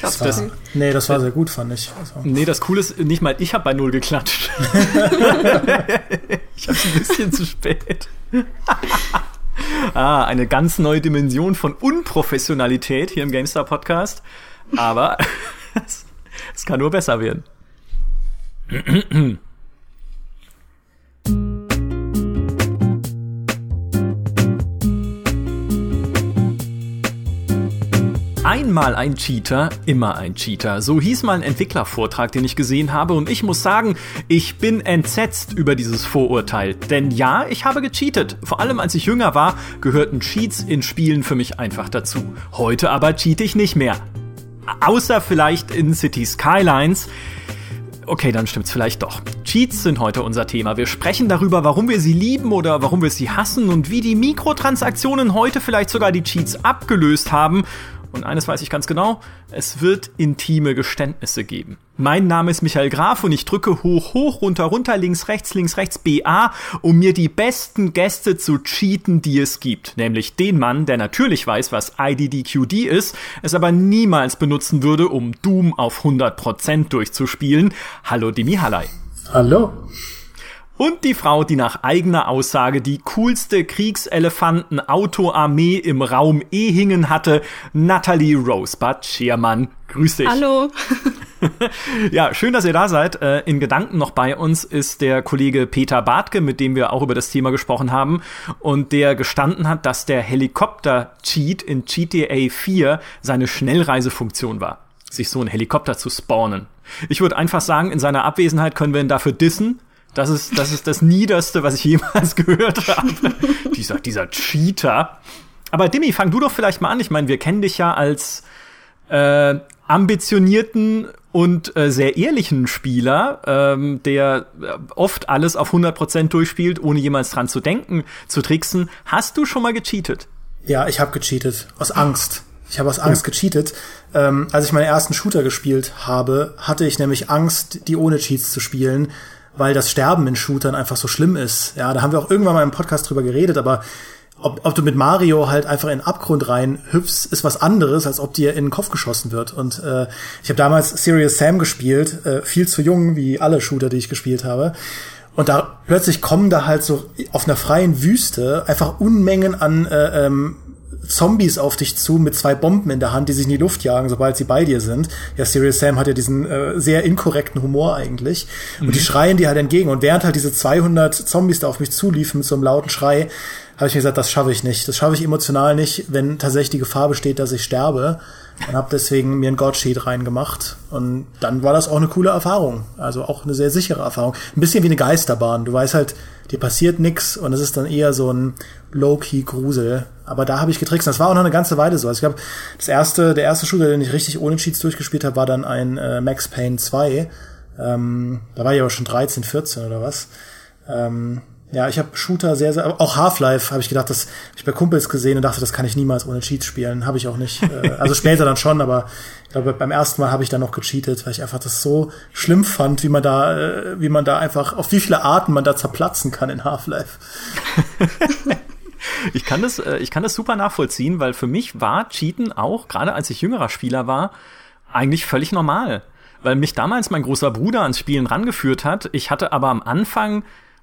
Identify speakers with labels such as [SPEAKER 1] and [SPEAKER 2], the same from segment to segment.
[SPEAKER 1] Ich hab's das.
[SPEAKER 2] Nee, das war sehr gut, fand ich.
[SPEAKER 1] Also. Nee, das Coole ist, nicht mal ich habe bei Null geklatscht. ich hab's ein bisschen zu spät. ah, eine ganz neue Dimension von Unprofessionalität hier im GameStar Podcast. Aber es kann nur besser werden. Einmal ein Cheater, immer ein Cheater. So hieß mal ein Entwicklervortrag, den ich gesehen habe und ich muss sagen, ich bin entsetzt über dieses Vorurteil. Denn ja, ich habe gecheatet. Vor allem als ich jünger war, gehörten Cheats in Spielen für mich einfach dazu. Heute aber cheat ich nicht mehr. Außer vielleicht in City Skylines. Okay, dann stimmt's vielleicht doch. Cheats sind heute unser Thema. Wir sprechen darüber, warum wir sie lieben oder warum wir sie hassen und wie die Mikrotransaktionen heute vielleicht sogar die Cheats abgelöst haben und eines weiß ich ganz genau, es wird intime Geständnisse geben. Mein Name ist Michael Graf und ich drücke hoch, hoch, runter, runter, links, rechts, links, rechts, BA, um mir die besten Gäste zu cheaten, die es gibt. Nämlich den Mann, der natürlich weiß, was IDDQD ist, es aber niemals benutzen würde, um Doom auf 100% durchzuspielen. Hallo Dimi Hallei.
[SPEAKER 2] Hallo
[SPEAKER 1] und die Frau, die nach eigener Aussage die coolste Kriegselefanten-Autoarmee im Raum Ehingen hatte, Natalie Rosebud Schermann. Grüß dich.
[SPEAKER 3] Hallo.
[SPEAKER 1] ja, schön, dass ihr da seid. Äh, in Gedanken noch bei uns ist der Kollege Peter Bartke, mit dem wir auch über das Thema gesprochen haben und der gestanden hat, dass der Helikopter-Cheat in GTA 4 seine Schnellreisefunktion war, sich so ein Helikopter zu spawnen. Ich würde einfach sagen, in seiner Abwesenheit können wir ihn dafür dissen das ist, das ist das Niederste, was ich jemals gehört habe. dieser, dieser Cheater. Aber Dimi, fang du doch vielleicht mal an. Ich meine, wir kennen dich ja als äh, ambitionierten und äh, sehr ehrlichen Spieler, ähm, der äh, oft alles auf 100% durchspielt, ohne jemals dran zu denken, zu tricksen. Hast du schon mal gecheatet?
[SPEAKER 2] Ja, ich habe gecheatet. Aus Angst. Ich habe aus Angst gecheatet. Ähm, als ich meinen ersten Shooter gespielt habe, hatte ich nämlich Angst, die ohne Cheats zu spielen, weil das Sterben in Shootern einfach so schlimm ist. Ja, da haben wir auch irgendwann mal im Podcast drüber geredet, aber ob, ob du mit Mario halt einfach in den Abgrund rein hüpfst, ist was anderes, als ob dir in den Kopf geschossen wird. Und äh, ich habe damals Serious Sam gespielt, äh, viel zu jung, wie alle Shooter, die ich gespielt habe. Und da plötzlich kommen da halt so auf einer freien Wüste einfach Unmengen an äh, ähm, Zombies auf dich zu mit zwei Bomben in der Hand, die sich in die Luft jagen, sobald sie bei dir sind. Ja, Serious Sam hat ja diesen äh, sehr inkorrekten Humor eigentlich. Und mhm. die schreien dir halt entgegen. Und während halt diese 200 Zombies da auf mich zuliefen mit so einem lauten Schrei, habe ich mir gesagt, das schaffe ich nicht. Das schaffe ich emotional nicht, wenn tatsächlich die Gefahr besteht, dass ich sterbe. Und habe deswegen mir ein Godsheet reingemacht. Und dann war das auch eine coole Erfahrung. Also auch eine sehr sichere Erfahrung. Ein bisschen wie eine Geisterbahn. Du weißt halt, dir passiert nix und es ist dann eher so ein Low-Key-Grusel. Aber da habe ich getrickst. Das war auch noch eine ganze Weile so. Also ich glaube, das erste, der erste Shooter, den ich richtig ohne Cheats durchgespielt habe, war dann ein äh, Max Payne 2. Ähm, da war ich aber schon 13, 14 oder was. Ähm, ja, ich habe Shooter sehr, sehr, auch Half-Life habe ich gedacht, das habe ich bei Kumpels gesehen und dachte, das kann ich niemals ohne Cheats spielen. Habe ich auch nicht. Äh, also später dann schon, aber ich glaube, beim ersten Mal habe ich dann noch gecheatet, weil ich einfach das so schlimm fand, wie man da, äh, wie man da einfach, auf wie viele Arten man da zerplatzen kann in Half-Life.
[SPEAKER 1] ich kann das, äh, ich kann das super nachvollziehen, weil für mich war Cheaten auch, gerade als ich jüngerer Spieler war, eigentlich völlig normal. Weil mich damals mein großer Bruder ans Spielen rangeführt hat. Ich hatte aber am Anfang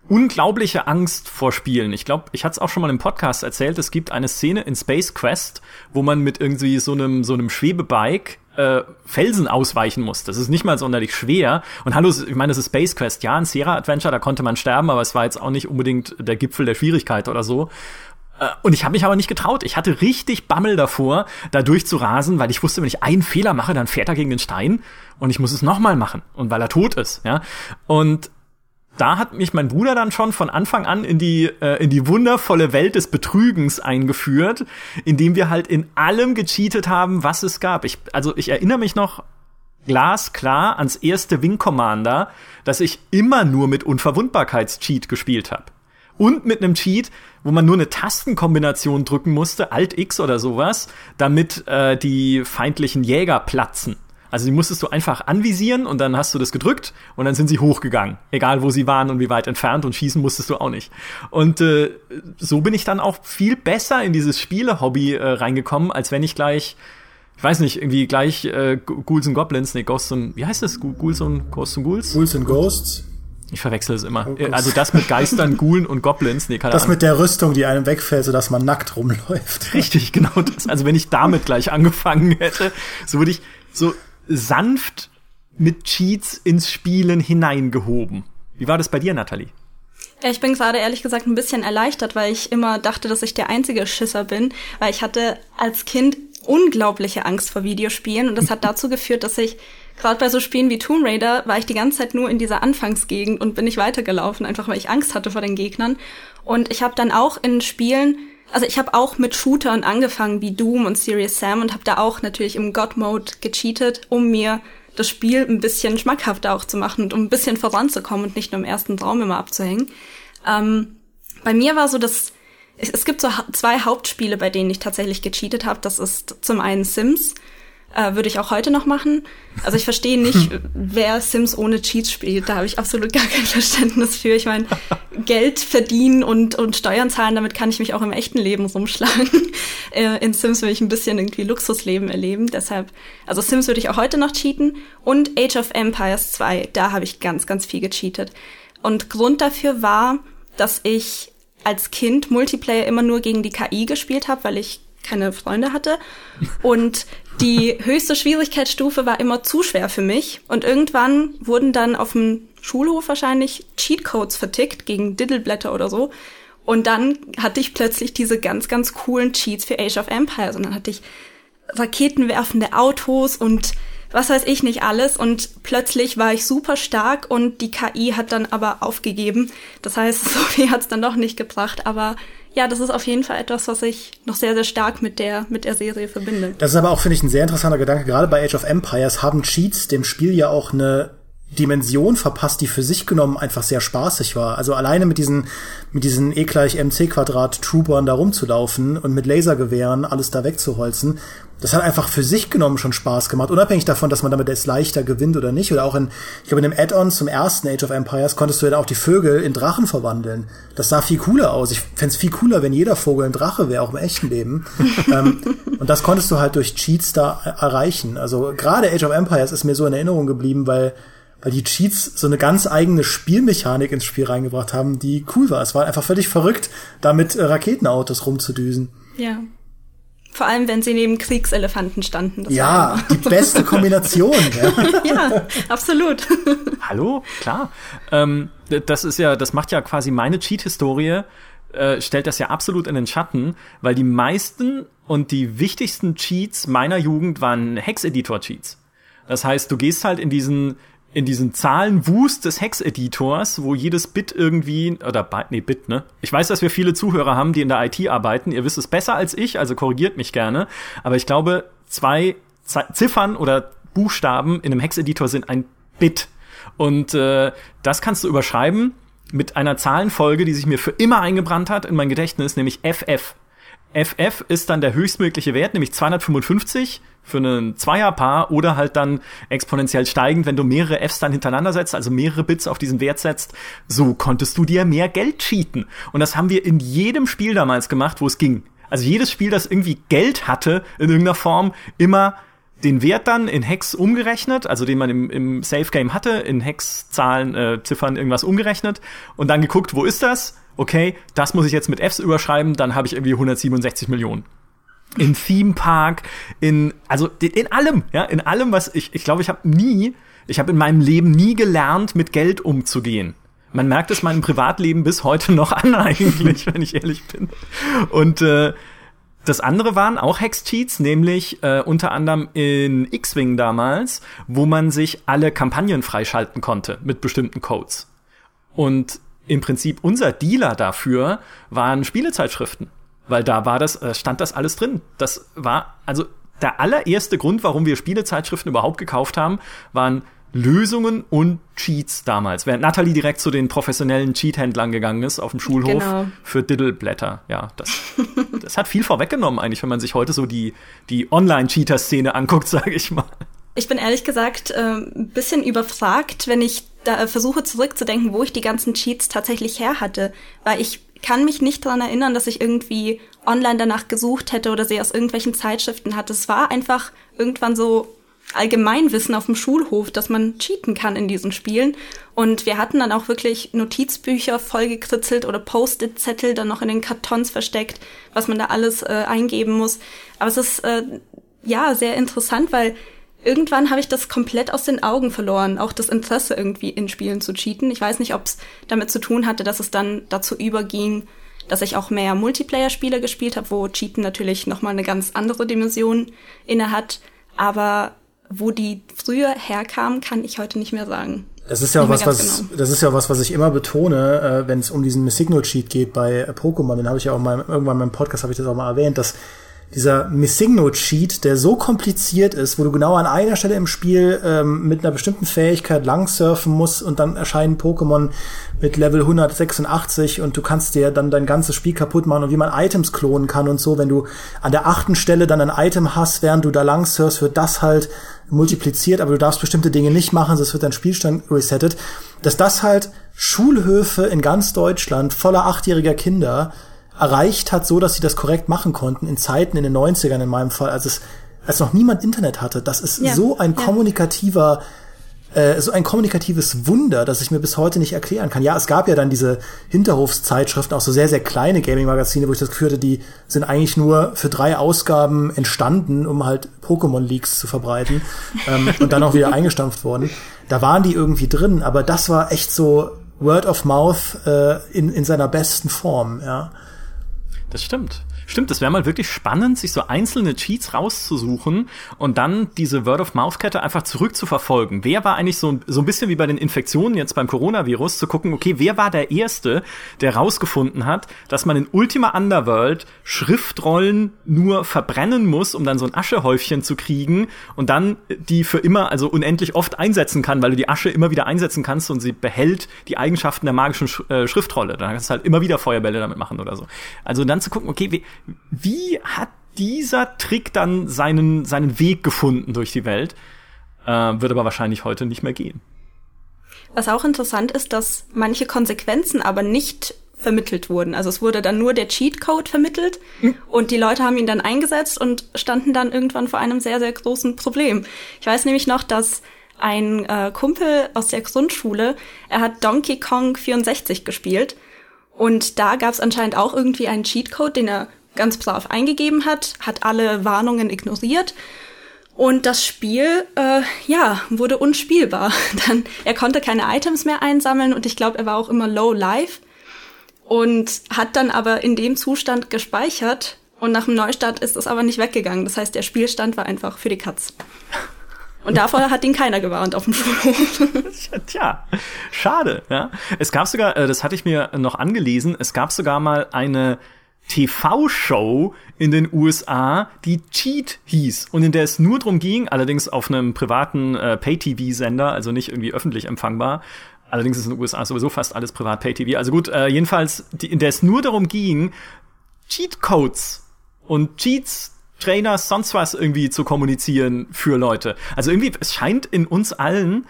[SPEAKER 1] unglaubliche Angst vor Spielen. Ich glaube, ich hatte es auch schon mal im Podcast erzählt, es gibt eine Szene in Space Quest, wo man mit irgendwie so einem so einem Schwebebike äh, Felsen ausweichen muss. Das ist nicht mal sonderlich schwer. Und hallo, ich meine, das ist Space Quest. Ja, ein Sierra Adventure, da konnte man sterben, aber es war jetzt auch nicht unbedingt der Gipfel der Schwierigkeit oder so. Äh, und ich habe mich aber nicht getraut. Ich hatte richtig Bammel davor, da durchzurasen, weil ich wusste, wenn ich einen Fehler mache, dann fährt er gegen den Stein und ich muss es nochmal machen. Und weil er tot ist, ja. Und da hat mich mein Bruder dann schon von Anfang an in die, äh, in die wundervolle Welt des Betrügens eingeführt, indem wir halt in allem gecheatet haben, was es gab. Ich, also ich erinnere mich noch glasklar ans erste Wing Commander, dass ich immer nur mit Unverwundbarkeitscheat gespielt habe. Und mit einem Cheat, wo man nur eine Tastenkombination drücken musste, Alt X oder sowas, damit äh, die feindlichen Jäger platzen. Also die musstest du einfach anvisieren und dann hast du das gedrückt und dann sind sie hochgegangen. Egal wo sie waren und wie weit entfernt und schießen musstest du auch nicht. Und äh, so bin ich dann auch viel besser in dieses Spiele-Hobby äh, reingekommen, als wenn ich gleich ich weiß nicht, irgendwie gleich äh, Ghouls and Goblins, nee, Ghosts und, wie heißt das? Ghouls und Ghosts und Ghouls?
[SPEAKER 2] Ghouls and Ghosts.
[SPEAKER 1] Ich verwechsel es immer. Oh, also das mit Geistern, Ghoulen und Goblins. Nee,
[SPEAKER 2] keine das Ahnung. mit der Rüstung, die einem wegfällt, sodass man nackt rumläuft.
[SPEAKER 1] Richtig, genau das. Also wenn ich damit gleich angefangen hätte, so würde ich so sanft mit Cheats ins Spielen hineingehoben. Wie war das bei dir, Nathalie?
[SPEAKER 3] Ich bin gerade ehrlich gesagt ein bisschen erleichtert, weil ich immer dachte, dass ich der einzige Schisser bin, weil ich hatte als Kind unglaubliche Angst vor Videospielen und das hat dazu geführt, dass ich gerade bei so Spielen wie Tomb Raider war ich die ganze Zeit nur in dieser Anfangsgegend und bin nicht weitergelaufen, einfach weil ich Angst hatte vor den Gegnern. Und ich habe dann auch in Spielen, also ich habe auch mit Shootern angefangen wie Doom und Serious Sam und habe da auch natürlich im God Mode gecheatet, um mir das Spiel ein bisschen schmackhafter auch zu machen und um ein bisschen voranzukommen und nicht nur im ersten Raum immer abzuhängen. Ähm, bei mir war so das es gibt so zwei Hauptspiele, bei denen ich tatsächlich gecheatet habe. Das ist zum einen Sims äh, würde ich auch heute noch machen. Also ich verstehe nicht, wer Sims ohne Cheats spielt. Da habe ich absolut gar kein Verständnis für. Ich meine, Geld verdienen und, und Steuern zahlen, damit kann ich mich auch im echten Leben rumschlagen. Äh, in Sims will ich ein bisschen irgendwie Luxusleben erleben. Deshalb, also Sims würde ich auch heute noch cheaten. Und Age of Empires 2, da habe ich ganz, ganz viel gecheatet. Und Grund dafür war, dass ich als Kind Multiplayer immer nur gegen die KI gespielt habe, weil ich keine Freunde hatte. Und die höchste Schwierigkeitsstufe war immer zu schwer für mich. Und irgendwann wurden dann auf dem Schulhof wahrscheinlich Cheatcodes vertickt gegen Diddleblätter oder so. Und dann hatte ich plötzlich diese ganz, ganz coolen Cheats für Age of Empires. Und dann hatte ich raketenwerfende Autos und was weiß ich nicht alles. Und plötzlich war ich super stark und die KI hat dann aber aufgegeben. Das heißt, so viel hat es dann doch nicht gebracht. Aber ja, das ist auf jeden Fall etwas, was ich noch sehr, sehr stark mit der, mit der Serie verbinde.
[SPEAKER 2] Das ist aber auch, finde ich, ein sehr interessanter Gedanke. Gerade bei Age of Empires haben Cheats dem Spiel ja auch eine Dimension verpasst, die für sich genommen einfach sehr spaßig war. Also alleine mit diesen, mit diesen E gleich MC Quadrat Troopern da rumzulaufen und mit Lasergewehren alles da wegzuholzen, das hat einfach für sich genommen schon Spaß gemacht, unabhängig davon, dass man damit jetzt leichter gewinnt oder nicht. Oder auch in, ich glaube, in dem Add-on zum ersten Age of Empires konntest du ja auch die Vögel in Drachen verwandeln. Das sah viel cooler aus. Ich fände viel cooler, wenn jeder Vogel ein Drache wäre, auch im echten Leben. ähm, und das konntest du halt durch Cheats da erreichen. Also gerade Age of Empires ist mir so in Erinnerung geblieben, weil weil die Cheats so eine ganz eigene Spielmechanik ins Spiel reingebracht haben, die cool war. Es war einfach völlig verrückt, damit äh, Raketenautos rumzudüsen.
[SPEAKER 3] Ja. Vor allem, wenn sie neben Kriegselefanten standen.
[SPEAKER 2] Das ja, die beste Kombination.
[SPEAKER 3] ja. ja, absolut.
[SPEAKER 1] Hallo, klar. Ähm, das ist ja, das macht ja quasi meine Cheat-Historie, äh, stellt das ja absolut in den Schatten, weil die meisten und die wichtigsten Cheats meiner Jugend waren Hex-Editor-Cheats. Das heißt, du gehst halt in diesen in diesen Zahlenwust des Hex-Editors, wo jedes Bit irgendwie, oder Byte, nee, Bit, ne? Ich weiß, dass wir viele Zuhörer haben, die in der IT arbeiten. Ihr wisst es besser als ich, also korrigiert mich gerne. Aber ich glaube, zwei Ziffern oder Buchstaben in einem Hex-Editor sind ein Bit. Und äh, das kannst du überschreiben mit einer Zahlenfolge, die sich mir für immer eingebrannt hat in mein Gedächtnis, nämlich FF. FF ist dann der höchstmögliche Wert, nämlich 255 für ein Zweierpaar oder halt dann exponentiell steigend, wenn du mehrere Fs dann hintereinander setzt, also mehrere Bits auf diesen Wert setzt, so konntest du dir mehr Geld cheaten. Und das haben wir in jedem Spiel damals gemacht, wo es ging. Also jedes Spiel, das irgendwie Geld hatte in irgendeiner Form, immer den Wert dann in Hex umgerechnet, also den man im, im Safe Game hatte, in Hex-Zahlen, äh, Ziffern irgendwas umgerechnet und dann geguckt, wo ist das? Okay, das muss ich jetzt mit Fs überschreiben, dann habe ich irgendwie 167 Millionen in Theme Park, in also in allem, ja, in allem, was ich ich glaube, ich habe nie, ich habe in meinem Leben nie gelernt, mit Geld umzugehen. Man merkt es meinem Privatleben bis heute noch an eigentlich, wenn ich ehrlich bin. Und äh, das andere waren auch Hex-Cheats, nämlich äh, unter anderem in X-Wing damals, wo man sich alle Kampagnen freischalten konnte mit bestimmten Codes. Und im Prinzip unser Dealer dafür waren Spielezeitschriften. Weil da war das, äh, stand das alles drin. Das war, also der allererste Grund, warum wir Spielezeitschriften überhaupt gekauft haben, waren Lösungen und Cheats damals. Während Natalie direkt zu den professionellen Cheat-Händlern gegangen ist auf dem Schulhof genau. für Diddleblätter. Ja, das, das hat viel vorweggenommen eigentlich, wenn man sich heute so die, die Online-Cheater-Szene anguckt, sage ich mal.
[SPEAKER 3] Ich bin ehrlich gesagt äh, ein bisschen überfragt, wenn ich da versuche zurückzudenken, wo ich die ganzen Cheats tatsächlich her hatte. Weil ich kann mich nicht dran erinnern, dass ich irgendwie online danach gesucht hätte oder sie aus irgendwelchen Zeitschriften hatte. Es war einfach irgendwann so Allgemeinwissen auf dem Schulhof, dass man cheaten kann in diesen Spielen. Und wir hatten dann auch wirklich Notizbücher vollgekritzelt oder Post-it-Zettel dann noch in den Kartons versteckt, was man da alles äh, eingeben muss. Aber es ist äh, ja sehr interessant, weil irgendwann habe ich das komplett aus den Augen verloren, auch das Interesse irgendwie in Spielen zu cheaten. Ich weiß nicht, ob es damit zu tun hatte, dass es dann dazu überging, dass ich auch mehr Multiplayer-Spiele gespielt habe, wo Cheaten natürlich nochmal eine ganz andere Dimension inne hat. Aber wo die früher herkamen, kann ich heute nicht mehr sagen.
[SPEAKER 2] Das ist ja auch was, was genau. das ist ja was, was ich immer betone, äh, wenn es um diesen Signal Cheat geht bei äh, Pokémon. Den habe ich ja auch mal irgendwann in meinem Podcast habe ich das auch mal erwähnt, dass dieser Missigno-Cheat, der so kompliziert ist, wo du genau an einer Stelle im Spiel ähm, mit einer bestimmten Fähigkeit langsurfen musst und dann erscheinen Pokémon mit Level 186 und du kannst dir dann dein ganzes Spiel kaputt machen und wie man Items klonen kann und so. Wenn du an der achten Stelle dann ein Item hast, während du da langsurfst, wird das halt multipliziert, aber du darfst bestimmte Dinge nicht machen, sonst wird dein Spielstand resettet. Dass das halt Schulhöfe in ganz Deutschland voller achtjähriger Kinder erreicht hat, so dass sie das korrekt machen konnten, in Zeiten in den 90ern in meinem Fall, als es, als noch niemand Internet hatte. Das ist ja, so ein kommunikativer, äh, so ein kommunikatives Wunder, das ich mir bis heute nicht erklären kann. Ja, es gab ja dann diese Hinterhofszeitschriften, auch so sehr, sehr kleine Gaming-Magazine, wo ich das Gefühl hatte, die sind eigentlich nur für drei Ausgaben entstanden, um halt Pokémon-Leaks zu verbreiten ähm, und dann auch wieder eingestampft worden. Da waren die irgendwie drin, aber das war echt so Word of Mouth äh, in, in seiner besten Form, ja.
[SPEAKER 1] Das stimmt. Stimmt, das wäre mal wirklich spannend, sich so einzelne Cheats rauszusuchen und dann diese Word-of-Mouth-Kette einfach zurückzuverfolgen. Wer war eigentlich so, so ein bisschen wie bei den Infektionen jetzt beim Coronavirus, zu gucken, okay, wer war der Erste, der rausgefunden hat, dass man in Ultima Underworld Schriftrollen nur verbrennen muss, um dann so ein Aschehäufchen zu kriegen und dann die für immer, also unendlich oft einsetzen kann, weil du die Asche immer wieder einsetzen kannst und sie behält die Eigenschaften der magischen Sch äh, Schriftrolle. Dann kannst du halt immer wieder Feuerbälle damit machen oder so. Also dann zu gucken, okay, wie, hat dieser Trick dann seinen, seinen Weg gefunden durch die Welt? Äh, wird aber wahrscheinlich heute nicht mehr gehen.
[SPEAKER 3] Was auch interessant ist, dass manche Konsequenzen aber nicht vermittelt wurden. Also es wurde dann nur der Cheatcode vermittelt mhm. und die Leute haben ihn dann eingesetzt und standen dann irgendwann vor einem sehr, sehr großen Problem. Ich weiß nämlich noch, dass ein äh, Kumpel aus der Grundschule, er hat Donkey Kong 64 gespielt und da gab es anscheinend auch irgendwie einen Cheatcode, den er ganz brav eingegeben hat, hat alle Warnungen ignoriert und das Spiel, äh, ja, wurde unspielbar. Dann, er konnte keine Items mehr einsammeln und ich glaube, er war auch immer low life und hat dann aber in dem Zustand gespeichert und nach dem Neustart ist es aber nicht weggegangen. Das heißt, der Spielstand war einfach für die Katz. Und davor hat ihn keiner gewarnt auf dem Schulhof.
[SPEAKER 1] Tja, schade, ja. Es gab sogar, äh, das hatte ich mir noch angelesen, es gab sogar mal eine TV-Show in den USA, die Cheat hieß und in der es nur drum ging, allerdings auf einem privaten äh, Pay-TV-Sender, also nicht irgendwie öffentlich empfangbar. Allerdings ist in den USA sowieso fast alles privat Pay-TV. Also gut, äh, jedenfalls, die, in der es nur darum ging, Cheat-Codes und Cheats Trainers, sonst was irgendwie zu kommunizieren für Leute. Also irgendwie, es scheint in uns allen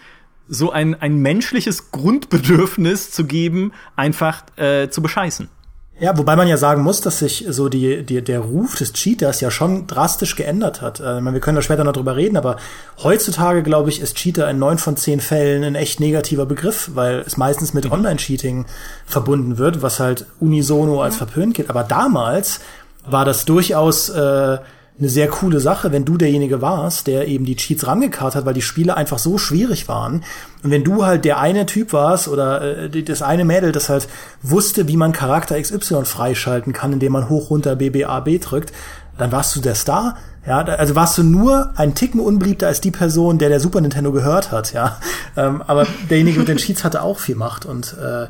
[SPEAKER 1] so ein, ein menschliches Grundbedürfnis zu geben, einfach äh, zu bescheißen.
[SPEAKER 2] Ja, wobei man ja sagen muss, dass sich so die, die, der Ruf des Cheaters ja schon drastisch geändert hat. Äh, wir können da später noch drüber reden, aber heutzutage, glaube ich, ist Cheater in neun von zehn Fällen ein echt negativer Begriff, weil es meistens mit mhm. Online-Cheating verbunden wird, was halt unisono als verpönt geht. Aber damals war das durchaus äh, eine sehr coole Sache, wenn du derjenige warst, der eben die Cheats rangekarrt hat, weil die Spiele einfach so schwierig waren. Und wenn du halt der eine Typ warst oder äh, das eine Mädel, das halt wusste, wie man Charakter XY freischalten kann, indem man hoch runter BBAB drückt, dann warst du der Star. Ja, also warst du nur ein Ticken unbeliebter als die Person, der der Super Nintendo gehört hat, ja. Ähm, aber derjenige mit den Cheats hatte auch viel Macht und äh,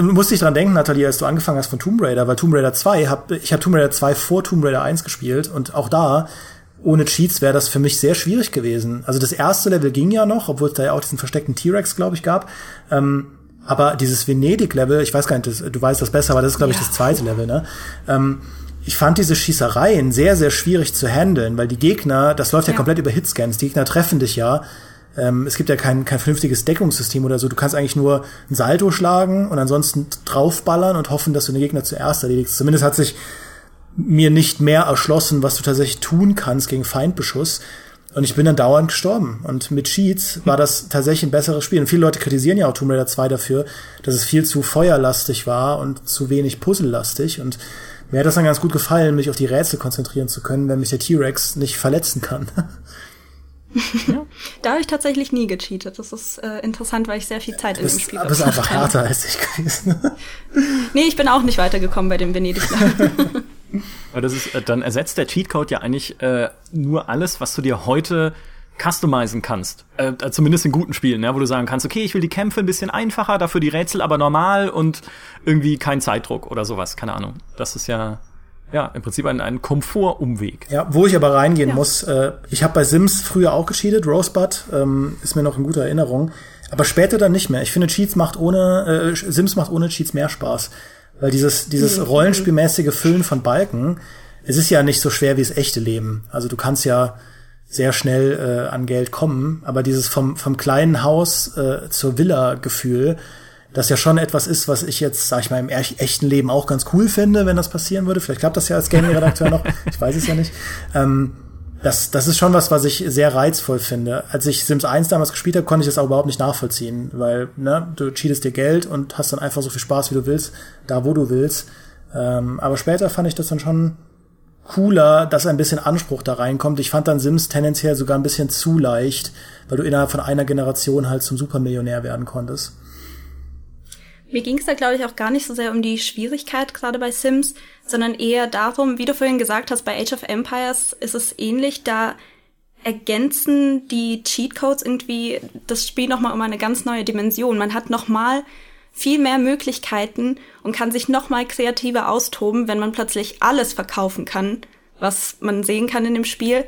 [SPEAKER 2] musste ich dran denken, Nathalie, als du angefangen hast von Tomb Raider, weil Tomb Raider 2, hab, ich habe Tomb Raider 2 vor Tomb Raider 1 gespielt und auch da, ohne Cheats wäre das für mich sehr schwierig gewesen. Also das erste Level ging ja noch, obwohl es da ja auch diesen versteckten T-Rex, glaube ich, gab. Ähm, aber dieses Venedig-Level, ich weiß gar nicht, das, du weißt das besser, aber das ist, glaube ich, das zweite Level, ne? Ähm, ich fand diese Schießereien sehr, sehr schwierig zu handeln, weil die Gegner, das läuft ja, ja komplett über Hitscans, die Gegner treffen dich ja ähm, es gibt ja kein, kein vernünftiges Deckungssystem oder so. Du kannst eigentlich nur ein Salto schlagen und ansonsten draufballern und hoffen, dass du den Gegner zuerst erledigst. Zumindest hat sich mir nicht mehr erschlossen, was du tatsächlich tun kannst gegen Feindbeschuss. Und ich bin dann dauernd gestorben. Und mit Cheats war das tatsächlich ein besseres Spiel. Und viele Leute kritisieren ja auch Tomb Raider 2 dafür, dass es viel zu feuerlastig war und zu wenig puzzlelastig. Und mir hat das dann ganz gut gefallen, mich auf die Rätsel konzentrieren zu können, wenn mich der T-Rex nicht verletzen kann.
[SPEAKER 3] Ja. da habe ich tatsächlich nie gecheatet. Das ist äh, interessant, weil ich sehr viel Zeit in dem Spiel
[SPEAKER 2] habe. Aber es ist einfach härter als ich gewesen.
[SPEAKER 3] nee, ich bin auch nicht weitergekommen bei dem venedig
[SPEAKER 1] Aber das ist, äh, dann ersetzt der Cheatcode ja eigentlich äh, nur alles, was du dir heute customizen kannst. Äh, zumindest in guten Spielen, ja, wo du sagen kannst, okay, ich will die Kämpfe ein bisschen einfacher, dafür die Rätsel aber normal und irgendwie kein Zeitdruck oder sowas. Keine Ahnung. Das ist ja ja, im Prinzip ein, ein Komfortumweg.
[SPEAKER 2] Ja, wo ich aber reingehen ja. muss, äh, ich habe bei Sims früher auch gecheatet, Rosebud ähm, ist mir noch in guter Erinnerung, aber später dann nicht mehr. Ich finde, Cheats macht ohne, äh, Sims macht ohne Cheats mehr Spaß. Weil dieses, dieses mhm. rollenspielmäßige Füllen von Balken, es ist ja nicht so schwer wie das echte Leben. Also du kannst ja sehr schnell äh, an Geld kommen, aber dieses vom, vom kleinen Haus äh, zur Villa-Gefühl, das ja schon etwas ist, was ich jetzt, sag ich mal, im echten Leben auch ganz cool finde, wenn das passieren würde. Vielleicht klappt das ja als Gaming-Redakteur noch, ich weiß es ja nicht. Ähm, das, das ist schon was, was ich sehr reizvoll finde. Als ich Sims 1 damals gespielt habe, konnte ich das auch überhaupt nicht nachvollziehen, weil ne, du cheatest dir Geld und hast dann einfach so viel Spaß, wie du willst, da wo du willst. Ähm, aber später fand ich das dann schon cooler, dass ein bisschen Anspruch da reinkommt. Ich fand dann Sims tendenziell sogar ein bisschen zu leicht, weil du innerhalb von einer Generation halt zum Supermillionär werden konntest.
[SPEAKER 3] Mir ging es da, glaube ich, auch gar nicht so sehr um die Schwierigkeit gerade bei Sims, sondern eher darum, wie du vorhin gesagt hast, bei Age of Empires ist es ähnlich, da ergänzen die Cheatcodes irgendwie das Spiel nochmal um eine ganz neue Dimension. Man hat nochmal viel mehr Möglichkeiten und kann sich nochmal kreativer austoben, wenn man plötzlich alles verkaufen kann, was man sehen kann in dem Spiel.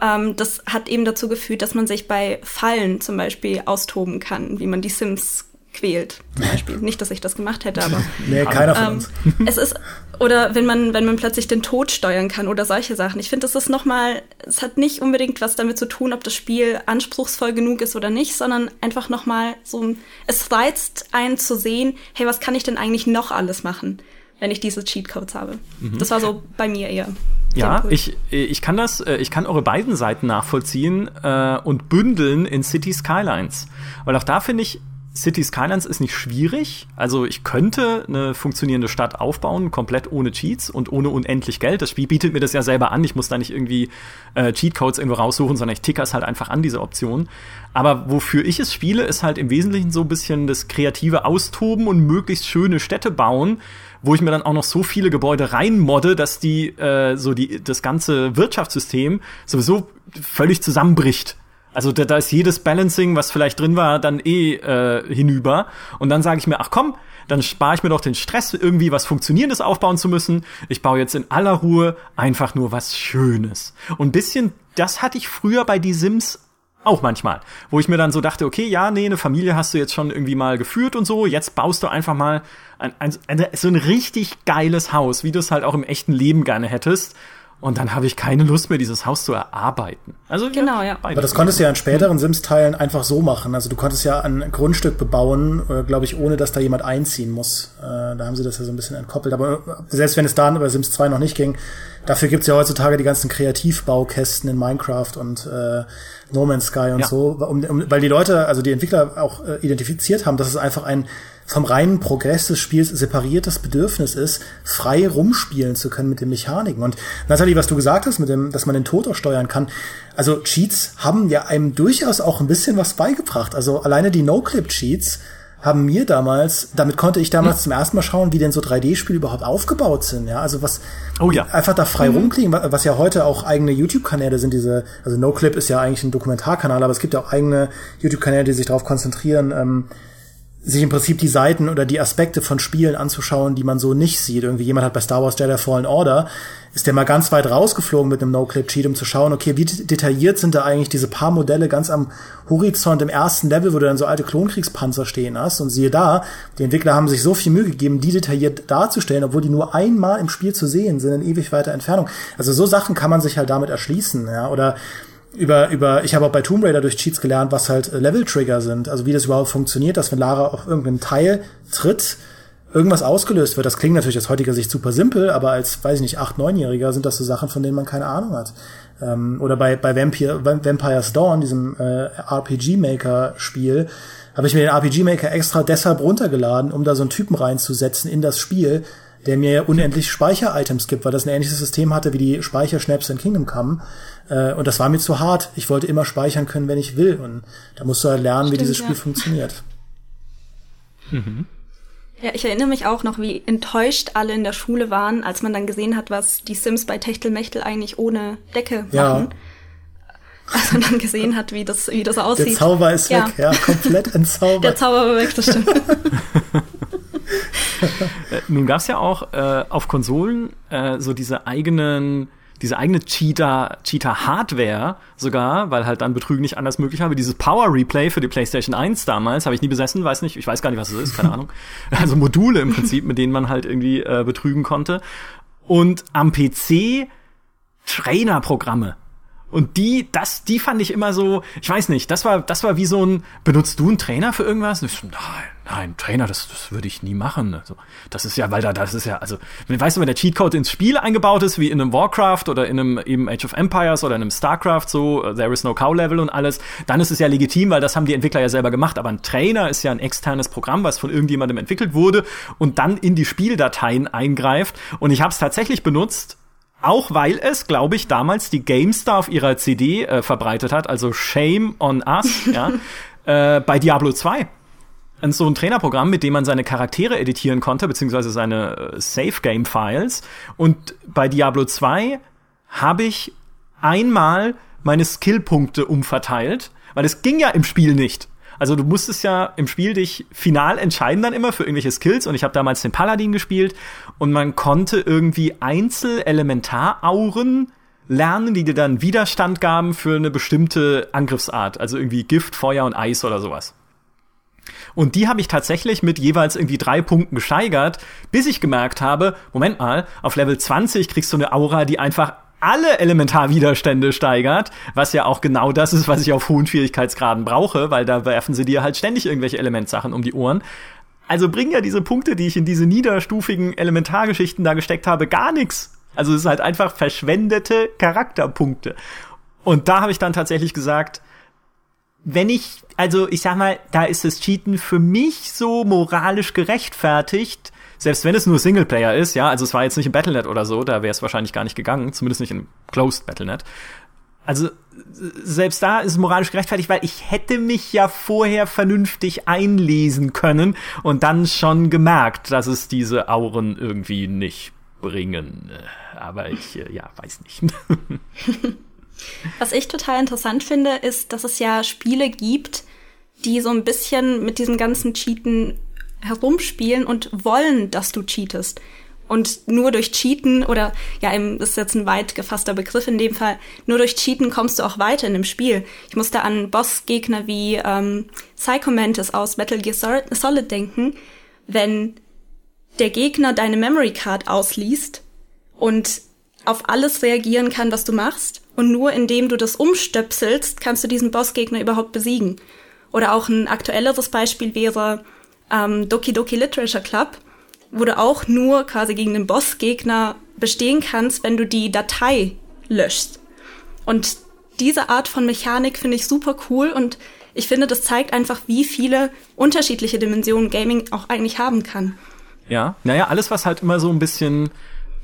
[SPEAKER 3] Ähm, das hat eben dazu geführt, dass man sich bei Fallen zum Beispiel austoben kann, wie man die Sims quält, zum Beispiel. Nicht, dass ich das gemacht hätte, aber.
[SPEAKER 2] nee, keiner von ähm, uns.
[SPEAKER 3] es ist, oder wenn man, wenn man plötzlich den Tod steuern kann oder solche Sachen. Ich finde, das ist nochmal, es hat nicht unbedingt was damit zu tun, ob das Spiel anspruchsvoll genug ist oder nicht, sondern einfach nochmal so, es reizt einen zu sehen, hey, was kann ich denn eigentlich noch alles machen, wenn ich diese Cheatcodes habe? Mhm. Das war so bei mir eher.
[SPEAKER 1] Ja, ich, ich kann das, äh, ich kann eure beiden Seiten nachvollziehen äh, und bündeln in City Skylines. Weil auch da finde ich, City Skylines ist nicht schwierig. Also ich könnte eine funktionierende Stadt aufbauen, komplett ohne Cheats und ohne unendlich Geld. Das Spiel bietet mir das ja selber an. Ich muss da nicht irgendwie äh, Cheatcodes irgendwo raussuchen, sondern ich ticker es halt einfach an, diese Option. Aber wofür ich es spiele, ist halt im Wesentlichen so ein bisschen das kreative Austoben und möglichst schöne Städte bauen, wo ich mir dann auch noch so viele Gebäude reinmodde, dass die äh, so die das ganze Wirtschaftssystem sowieso völlig zusammenbricht also da, da ist jedes Balancing, was vielleicht drin war, dann eh äh, hinüber. Und dann sage ich mir, ach komm, dann spare ich mir doch den Stress, irgendwie was Funktionierendes aufbauen zu müssen. Ich baue jetzt in aller Ruhe einfach nur was Schönes. Und bisschen, das hatte ich früher bei die Sims auch manchmal, wo ich mir dann so dachte, okay, ja, nee, eine Familie hast du jetzt schon irgendwie mal geführt und so, jetzt baust du einfach mal ein, ein, ein, so ein richtig geiles Haus, wie du es halt auch im echten Leben gerne hättest und dann habe ich keine Lust mehr, dieses Haus zu erarbeiten. Also
[SPEAKER 3] genau, ja.
[SPEAKER 2] Aber das konntest du ja in späteren Sims-Teilen einfach so machen. Also du konntest ja ein Grundstück bebauen, äh, glaube ich, ohne dass da jemand einziehen muss. Äh, da haben sie das ja so ein bisschen entkoppelt. Aber äh, selbst wenn es da bei Sims 2 noch nicht ging, dafür gibt's ja heutzutage die ganzen Kreativbaukästen in Minecraft und äh, No Man's Sky und ja. so, um, um, weil die Leute, also die Entwickler auch äh, identifiziert haben, dass es einfach ein vom reinen Progress des Spiels separiertes Bedürfnis ist, frei rumspielen zu können mit den Mechaniken. Und Nathalie, was du gesagt hast, mit dem, dass man den Tod auch steuern kann, also Cheats haben ja einem durchaus auch ein bisschen was beigebracht. Also alleine die No-Clip-Cheats haben mir damals, damit konnte ich damals hm. zum ersten Mal schauen, wie denn so 3D-Spiele überhaupt aufgebaut sind, ja, also was
[SPEAKER 1] oh, ja.
[SPEAKER 2] einfach da frei mhm. rumklicken, was ja heute auch eigene YouTube-Kanäle sind, diese, also NoClip ist ja eigentlich ein Dokumentarkanal, aber es gibt ja auch eigene YouTube-Kanäle, die sich darauf konzentrieren, ähm, sich im Prinzip die Seiten oder die Aspekte von Spielen anzuschauen, die man so nicht sieht. Irgendwie jemand hat bei Star Wars Jedi Fallen Order, ist der mal ganz weit rausgeflogen mit einem No-Clip-Cheat, um zu schauen, okay, wie detailliert sind da eigentlich diese paar Modelle ganz am Horizont im ersten Level, wo du dann so alte Klonkriegspanzer stehen hast. Und siehe da, die Entwickler haben sich so viel Mühe gegeben, die detailliert darzustellen, obwohl die nur einmal im Spiel zu sehen sind, in ewig weiter Entfernung. Also so Sachen kann man sich halt damit erschließen, ja, oder über, über, ich habe auch bei Tomb Raider durch Cheats gelernt, was halt äh, Level-Trigger sind. Also wie das überhaupt funktioniert, dass wenn Lara auf irgendeinen Teil tritt, irgendwas ausgelöst wird. Das klingt natürlich aus heutiger Sicht super simpel, aber als, weiß ich nicht, acht, neunjähriger sind das so Sachen, von denen man keine Ahnung hat. Ähm, oder bei, bei Vampire, Vampire's Dawn, diesem äh, RPG-Maker-Spiel, habe ich mir den RPG-Maker extra deshalb runtergeladen, um da so einen Typen reinzusetzen in das Spiel, der mir unendlich Speicher-Items gibt, weil das ein ähnliches System hatte wie die Speicherschnaps in Kingdom Come. Äh, und das war mir zu hart. Ich wollte immer speichern können, wenn ich will. Und da musst du halt lernen, Stimmt, wie dieses Spiel ja. funktioniert.
[SPEAKER 3] Mhm. Ja, ich erinnere mich auch noch, wie enttäuscht alle in der Schule waren, als man dann gesehen hat, was die Sims bei Techtelmechtel eigentlich ohne Decke ja. machen. Als man dann gesehen hat, wie das, wie das aussieht.
[SPEAKER 2] Der Zauber ist ja. weg, ja, komplett entzaubert.
[SPEAKER 3] Der Zauber war weg, das stimmt.
[SPEAKER 1] Äh, nun gab es ja auch äh, auf Konsolen äh, so diese eigenen diese eigene Cheater, Cheater Hardware sogar, weil halt dann Betrügen nicht anders möglich habe. Dieses Power Replay für die PlayStation 1 damals habe ich nie besessen, weiß nicht, ich weiß gar nicht, was es ist, keine Ahnung. Also Module im Prinzip, mit denen man halt irgendwie äh, betrügen konnte. Und am PC Trainerprogramme. Und die, das, die fand ich immer so, ich weiß nicht, das war, das war wie so ein, benutzt du einen Trainer für irgendwas? nein, nein, Trainer, das, das würde ich nie machen. Also, das ist ja, weil da, das ist ja, also, weißt du, wenn der Cheatcode ins Spiel eingebaut ist, wie in einem Warcraft oder in einem eben Age of Empires oder in einem Starcraft, so, there is no cow Level und alles, dann ist es ja legitim, weil das haben die Entwickler ja selber gemacht. Aber ein Trainer ist ja ein externes Programm, was von irgendjemandem entwickelt wurde und dann in die Spieldateien eingreift. Und ich habe es tatsächlich benutzt, auch weil es, glaube ich, damals die GameStar auf ihrer CD äh, verbreitet hat, also Shame on Us, ja, äh, bei Diablo 2. Und so ein Trainerprogramm, mit dem man seine Charaktere editieren konnte, beziehungsweise seine äh, Safe-Game-Files. Und bei Diablo 2 habe ich einmal meine Skillpunkte umverteilt, weil es ging ja im Spiel nicht. Also du musstest ja im Spiel dich final entscheiden dann immer für irgendwelche Skills und ich habe damals den Paladin gespielt und man konnte irgendwie Einzel-Elementarauren lernen, die dir dann Widerstand gaben für eine bestimmte Angriffsart, also irgendwie Gift, Feuer und Eis oder sowas. Und die habe ich tatsächlich mit jeweils irgendwie drei Punkten gesteigert, bis ich gemerkt habe, Moment mal, auf Level 20 kriegst du eine Aura, die einfach alle Elementarwiderstände steigert, was ja auch genau das ist, was ich auf hohen Schwierigkeitsgraden brauche, weil da werfen sie dir halt ständig irgendwelche Elementsachen um die Ohren. Also bringen ja diese Punkte, die ich in diese niederstufigen Elementargeschichten da gesteckt habe, gar nichts. Also es ist halt einfach verschwendete Charakterpunkte. Und da habe ich dann tatsächlich gesagt, wenn ich, also ich sag mal, da ist das Cheaten für mich so moralisch gerechtfertigt, selbst wenn es nur Singleplayer ist, ja, also es war jetzt nicht im Battlenet oder so, da wäre es wahrscheinlich gar nicht gegangen, zumindest nicht im Closed Battlenet. Also selbst da ist es moralisch gerechtfertigt, weil ich hätte mich ja vorher vernünftig einlesen können und dann schon gemerkt, dass es diese Auren irgendwie nicht bringen. Aber ich, äh, ja, weiß nicht.
[SPEAKER 3] Was ich total interessant finde, ist, dass es ja Spiele gibt, die so ein bisschen mit diesem ganzen Cheaten herumspielen und wollen, dass du cheatest. Und nur durch Cheaten oder ja, das ist jetzt ein weit gefasster Begriff in dem Fall, nur durch Cheaten kommst du auch weiter in dem Spiel. Ich musste an Bossgegner wie ähm, Psycho Mantis aus Metal Gear Solid denken, wenn der Gegner deine Memory Card ausliest und auf alles reagieren kann, was du machst. Und nur indem du das umstöpselst, kannst du diesen Bossgegner überhaupt besiegen. Oder auch ein aktuelleres Beispiel wäre ähm, Doki Doki Literature Club, wo du auch nur quasi gegen den Bossgegner bestehen kannst, wenn du die Datei löschst. Und diese Art von Mechanik finde ich super cool und ich finde, das zeigt einfach, wie viele unterschiedliche Dimensionen Gaming auch eigentlich haben kann.
[SPEAKER 1] Ja, naja, alles, was halt immer so ein bisschen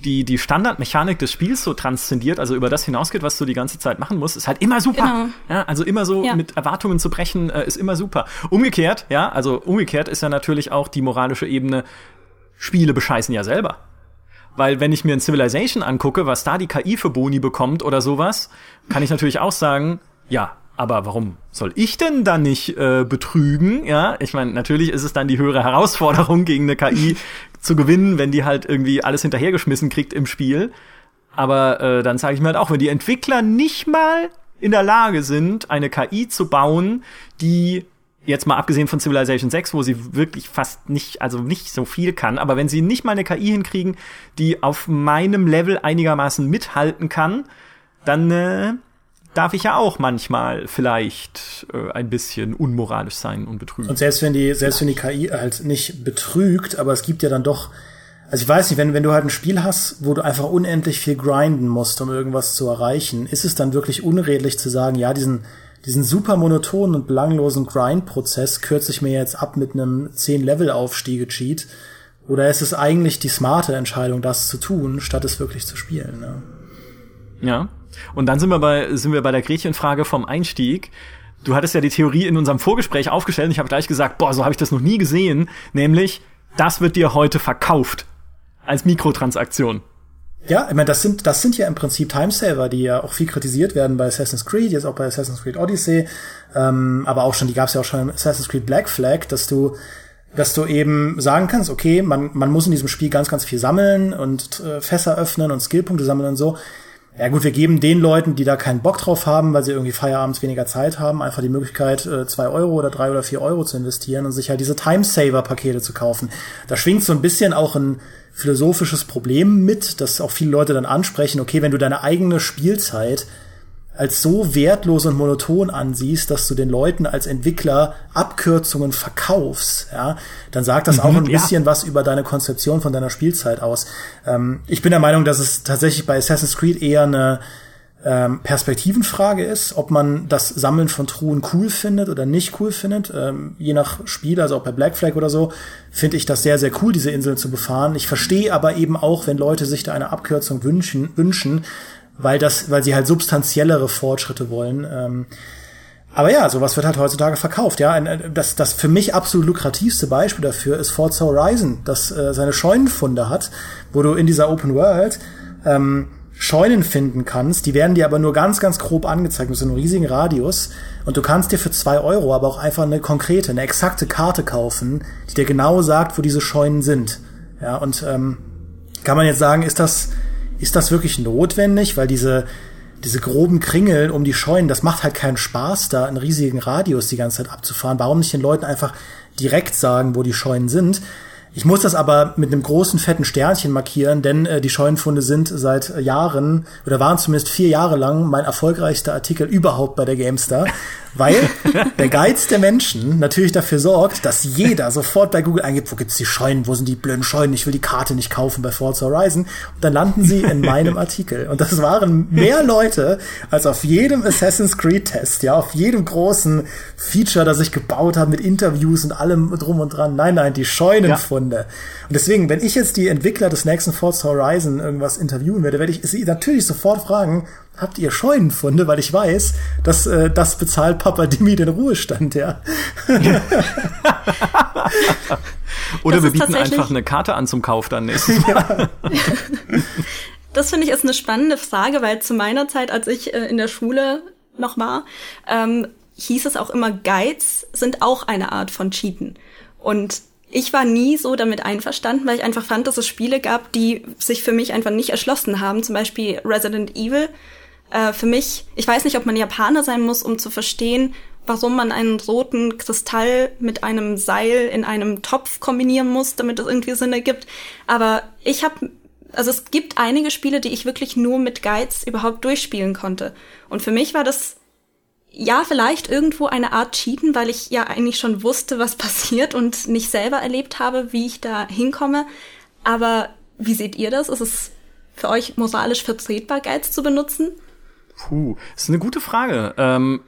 [SPEAKER 1] die, die Standardmechanik des Spiels so transzendiert, also über das hinausgeht, was du die ganze Zeit machen musst, ist halt immer super. Genau. Ja, also immer so ja. mit Erwartungen zu brechen, äh, ist immer super. Umgekehrt, ja, also umgekehrt ist ja natürlich auch die moralische Ebene, Spiele bescheißen ja selber. Weil wenn ich mir ein Civilization angucke, was da die KI für Boni bekommt oder sowas, kann ich natürlich auch sagen, ja, aber warum soll ich denn dann nicht äh, betrügen? Ja, ich meine, natürlich ist es dann die höhere Herausforderung, gegen eine KI zu gewinnen, wenn die halt irgendwie alles hinterhergeschmissen kriegt im Spiel. Aber äh, dann sage ich mir halt auch, wenn die Entwickler nicht mal in der Lage sind, eine KI zu bauen, die jetzt mal abgesehen von Civilization 6, wo sie wirklich fast nicht, also nicht so viel kann, aber wenn sie nicht mal eine KI hinkriegen, die auf meinem Level einigermaßen mithalten kann, dann äh, darf ich ja auch manchmal vielleicht äh, ein bisschen unmoralisch sein und betrügen.
[SPEAKER 2] Und selbst wenn die, selbst wenn die KI halt nicht betrügt, aber es gibt ja dann doch, also ich weiß nicht, wenn, wenn du halt ein Spiel hast, wo du einfach unendlich viel grinden musst, um irgendwas zu erreichen, ist es dann wirklich unredlich zu sagen, ja, diesen, diesen super monotonen und belanglosen Grind-Prozess kürze ich mir jetzt ab mit einem 10-Level-Aufstiege-Cheat? Oder ist es eigentlich die smarte Entscheidung, das zu tun, statt es wirklich zu spielen? Ne?
[SPEAKER 1] Ja. Und dann sind wir bei, sind wir bei der Gretchenfrage vom Einstieg. Du hattest ja die Theorie in unserem Vorgespräch aufgestellt und ich habe gleich gesagt, boah, so habe ich das noch nie gesehen. Nämlich, das wird dir heute verkauft. Als Mikrotransaktion.
[SPEAKER 2] Ja, ich meine, das sind, das sind ja im Prinzip Timesaver, die ja auch viel kritisiert werden bei Assassin's Creed, jetzt auch bei Assassin's Creed Odyssey, ähm, aber auch schon, die gab es ja auch schon in Assassin's Creed Black Flag, dass du dass du eben sagen kannst, okay, man, man muss in diesem Spiel ganz, ganz viel sammeln und äh, Fässer öffnen und Skillpunkte sammeln und so. Ja gut, wir geben den Leuten, die da keinen Bock drauf haben, weil sie irgendwie Feierabends weniger Zeit haben, einfach die Möglichkeit, äh, zwei Euro oder drei oder vier Euro zu investieren und sich halt diese Timesaver-Pakete zu kaufen. Da schwingt so ein bisschen auch ein philosophisches Problem mit, dass auch viele Leute dann ansprechen, okay, wenn du deine eigene Spielzeit als so wertlos und monoton ansiehst, dass du den Leuten als Entwickler Abkürzungen verkaufst, ja, dann sagt das auch mhm, ein bisschen ja. was über deine Konzeption von deiner Spielzeit aus. Ähm, ich bin der Meinung, dass es tatsächlich bei Assassin's Creed eher eine ähm, Perspektivenfrage ist, ob man das Sammeln von Truhen cool findet oder nicht cool findet. Ähm, je nach Spiel, also auch bei Black Flag oder so, finde ich das sehr, sehr cool, diese Inseln zu befahren. Ich verstehe aber eben auch, wenn Leute sich da eine Abkürzung wünschen, wünschen weil das, weil sie halt substanziellere Fortschritte wollen. Ähm, aber ja, sowas wird halt heutzutage verkauft. Ja, ein, das, das für mich absolut lukrativste Beispiel dafür ist Forza Horizon, das äh, seine Scheunenfunde hat, wo du in dieser Open World ähm, Scheunen finden kannst. Die werden dir aber nur ganz, ganz grob angezeigt mit so einem riesigen Radius. Und du kannst dir für zwei Euro aber auch einfach eine konkrete, eine exakte Karte kaufen, die dir genau sagt, wo diese Scheunen sind. Ja, und ähm, kann man jetzt sagen, ist das ist das wirklich notwendig? Weil diese, diese groben Kringel um die Scheunen, das macht halt keinen Spaß, da einen riesigen Radius die ganze Zeit abzufahren. Warum nicht den Leuten einfach direkt sagen, wo die Scheunen sind? Ich muss das aber mit einem großen fetten Sternchen markieren, denn äh, die Scheunenfunde sind seit Jahren oder waren zumindest vier Jahre lang mein erfolgreichster Artikel überhaupt bei der GameStar, weil der Geiz der Menschen natürlich dafür sorgt, dass jeder sofort bei Google eingibt, wo gibt's die Scheunen, wo sind die blöden Scheunen, ich will die Karte nicht kaufen bei Forza Horizon und dann landen sie in meinem Artikel und das waren mehr Leute als auf jedem Assassin's Creed Test, ja, auf jedem großen Feature, das ich gebaut habe mit Interviews und allem drum und dran. Nein, nein, die Scheunenfunde. Ja. Und deswegen, wenn ich jetzt die Entwickler des nächsten Forza Horizon irgendwas interviewen werde, werde ich sie natürlich sofort fragen, habt ihr Scheunenfunde, weil ich weiß, dass äh, das bezahlt Papa Dimi den Ruhestand, ja.
[SPEAKER 1] Oder das wir bieten einfach eine Karte an zum Kauf dann nächstes Mal.
[SPEAKER 3] Das finde ich ist eine spannende Frage, weil zu meiner Zeit, als ich äh, in der Schule noch war, ähm, hieß es auch immer, Guides sind auch eine Art von Cheaten. Und ich war nie so damit einverstanden, weil ich einfach fand, dass es Spiele gab, die sich für mich einfach nicht erschlossen haben. Zum Beispiel Resident Evil äh, für mich, ich weiß nicht, ob man Japaner sein muss, um zu verstehen, warum man einen roten Kristall mit einem Seil in einem Topf kombinieren muss, damit es irgendwie Sinn ergibt. Aber ich habe, also es gibt einige Spiele, die ich wirklich nur mit Guides überhaupt durchspielen konnte. Und für mich war das ja, vielleicht irgendwo eine Art Cheaten, weil ich ja eigentlich schon wusste, was passiert und nicht selber erlebt habe, wie ich da hinkomme. Aber wie seht ihr das? Ist es für euch moralisch vertretbar, Guides zu benutzen?
[SPEAKER 1] Puh, das ist eine gute Frage. Ähm,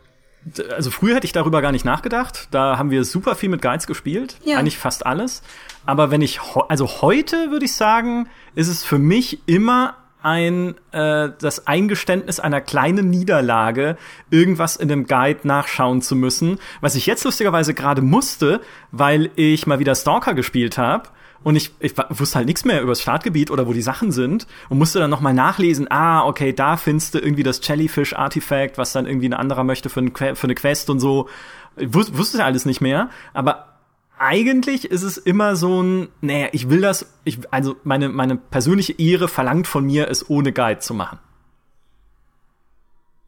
[SPEAKER 1] also früher hätte ich darüber gar nicht nachgedacht. Da haben wir super viel mit Guides gespielt, ja. eigentlich fast alles. Aber wenn ich, also heute würde ich sagen, ist es für mich immer ein äh, das Eingeständnis einer kleinen Niederlage, irgendwas in dem Guide nachschauen zu müssen, was ich jetzt lustigerweise gerade musste, weil ich mal wieder Stalker gespielt habe und ich, ich wusste halt nichts mehr über das Startgebiet oder wo die Sachen sind und musste dann nochmal nachlesen, ah, okay, da findest du irgendwie das Jellyfish-Artifact, was dann irgendwie ein anderer möchte für, ein, für eine Quest und so. Ich wus wusste ja alles nicht mehr, aber eigentlich ist es immer so ein, naja, ich will das, ich, also meine, meine persönliche Ehre verlangt von mir, es ohne Guide zu machen.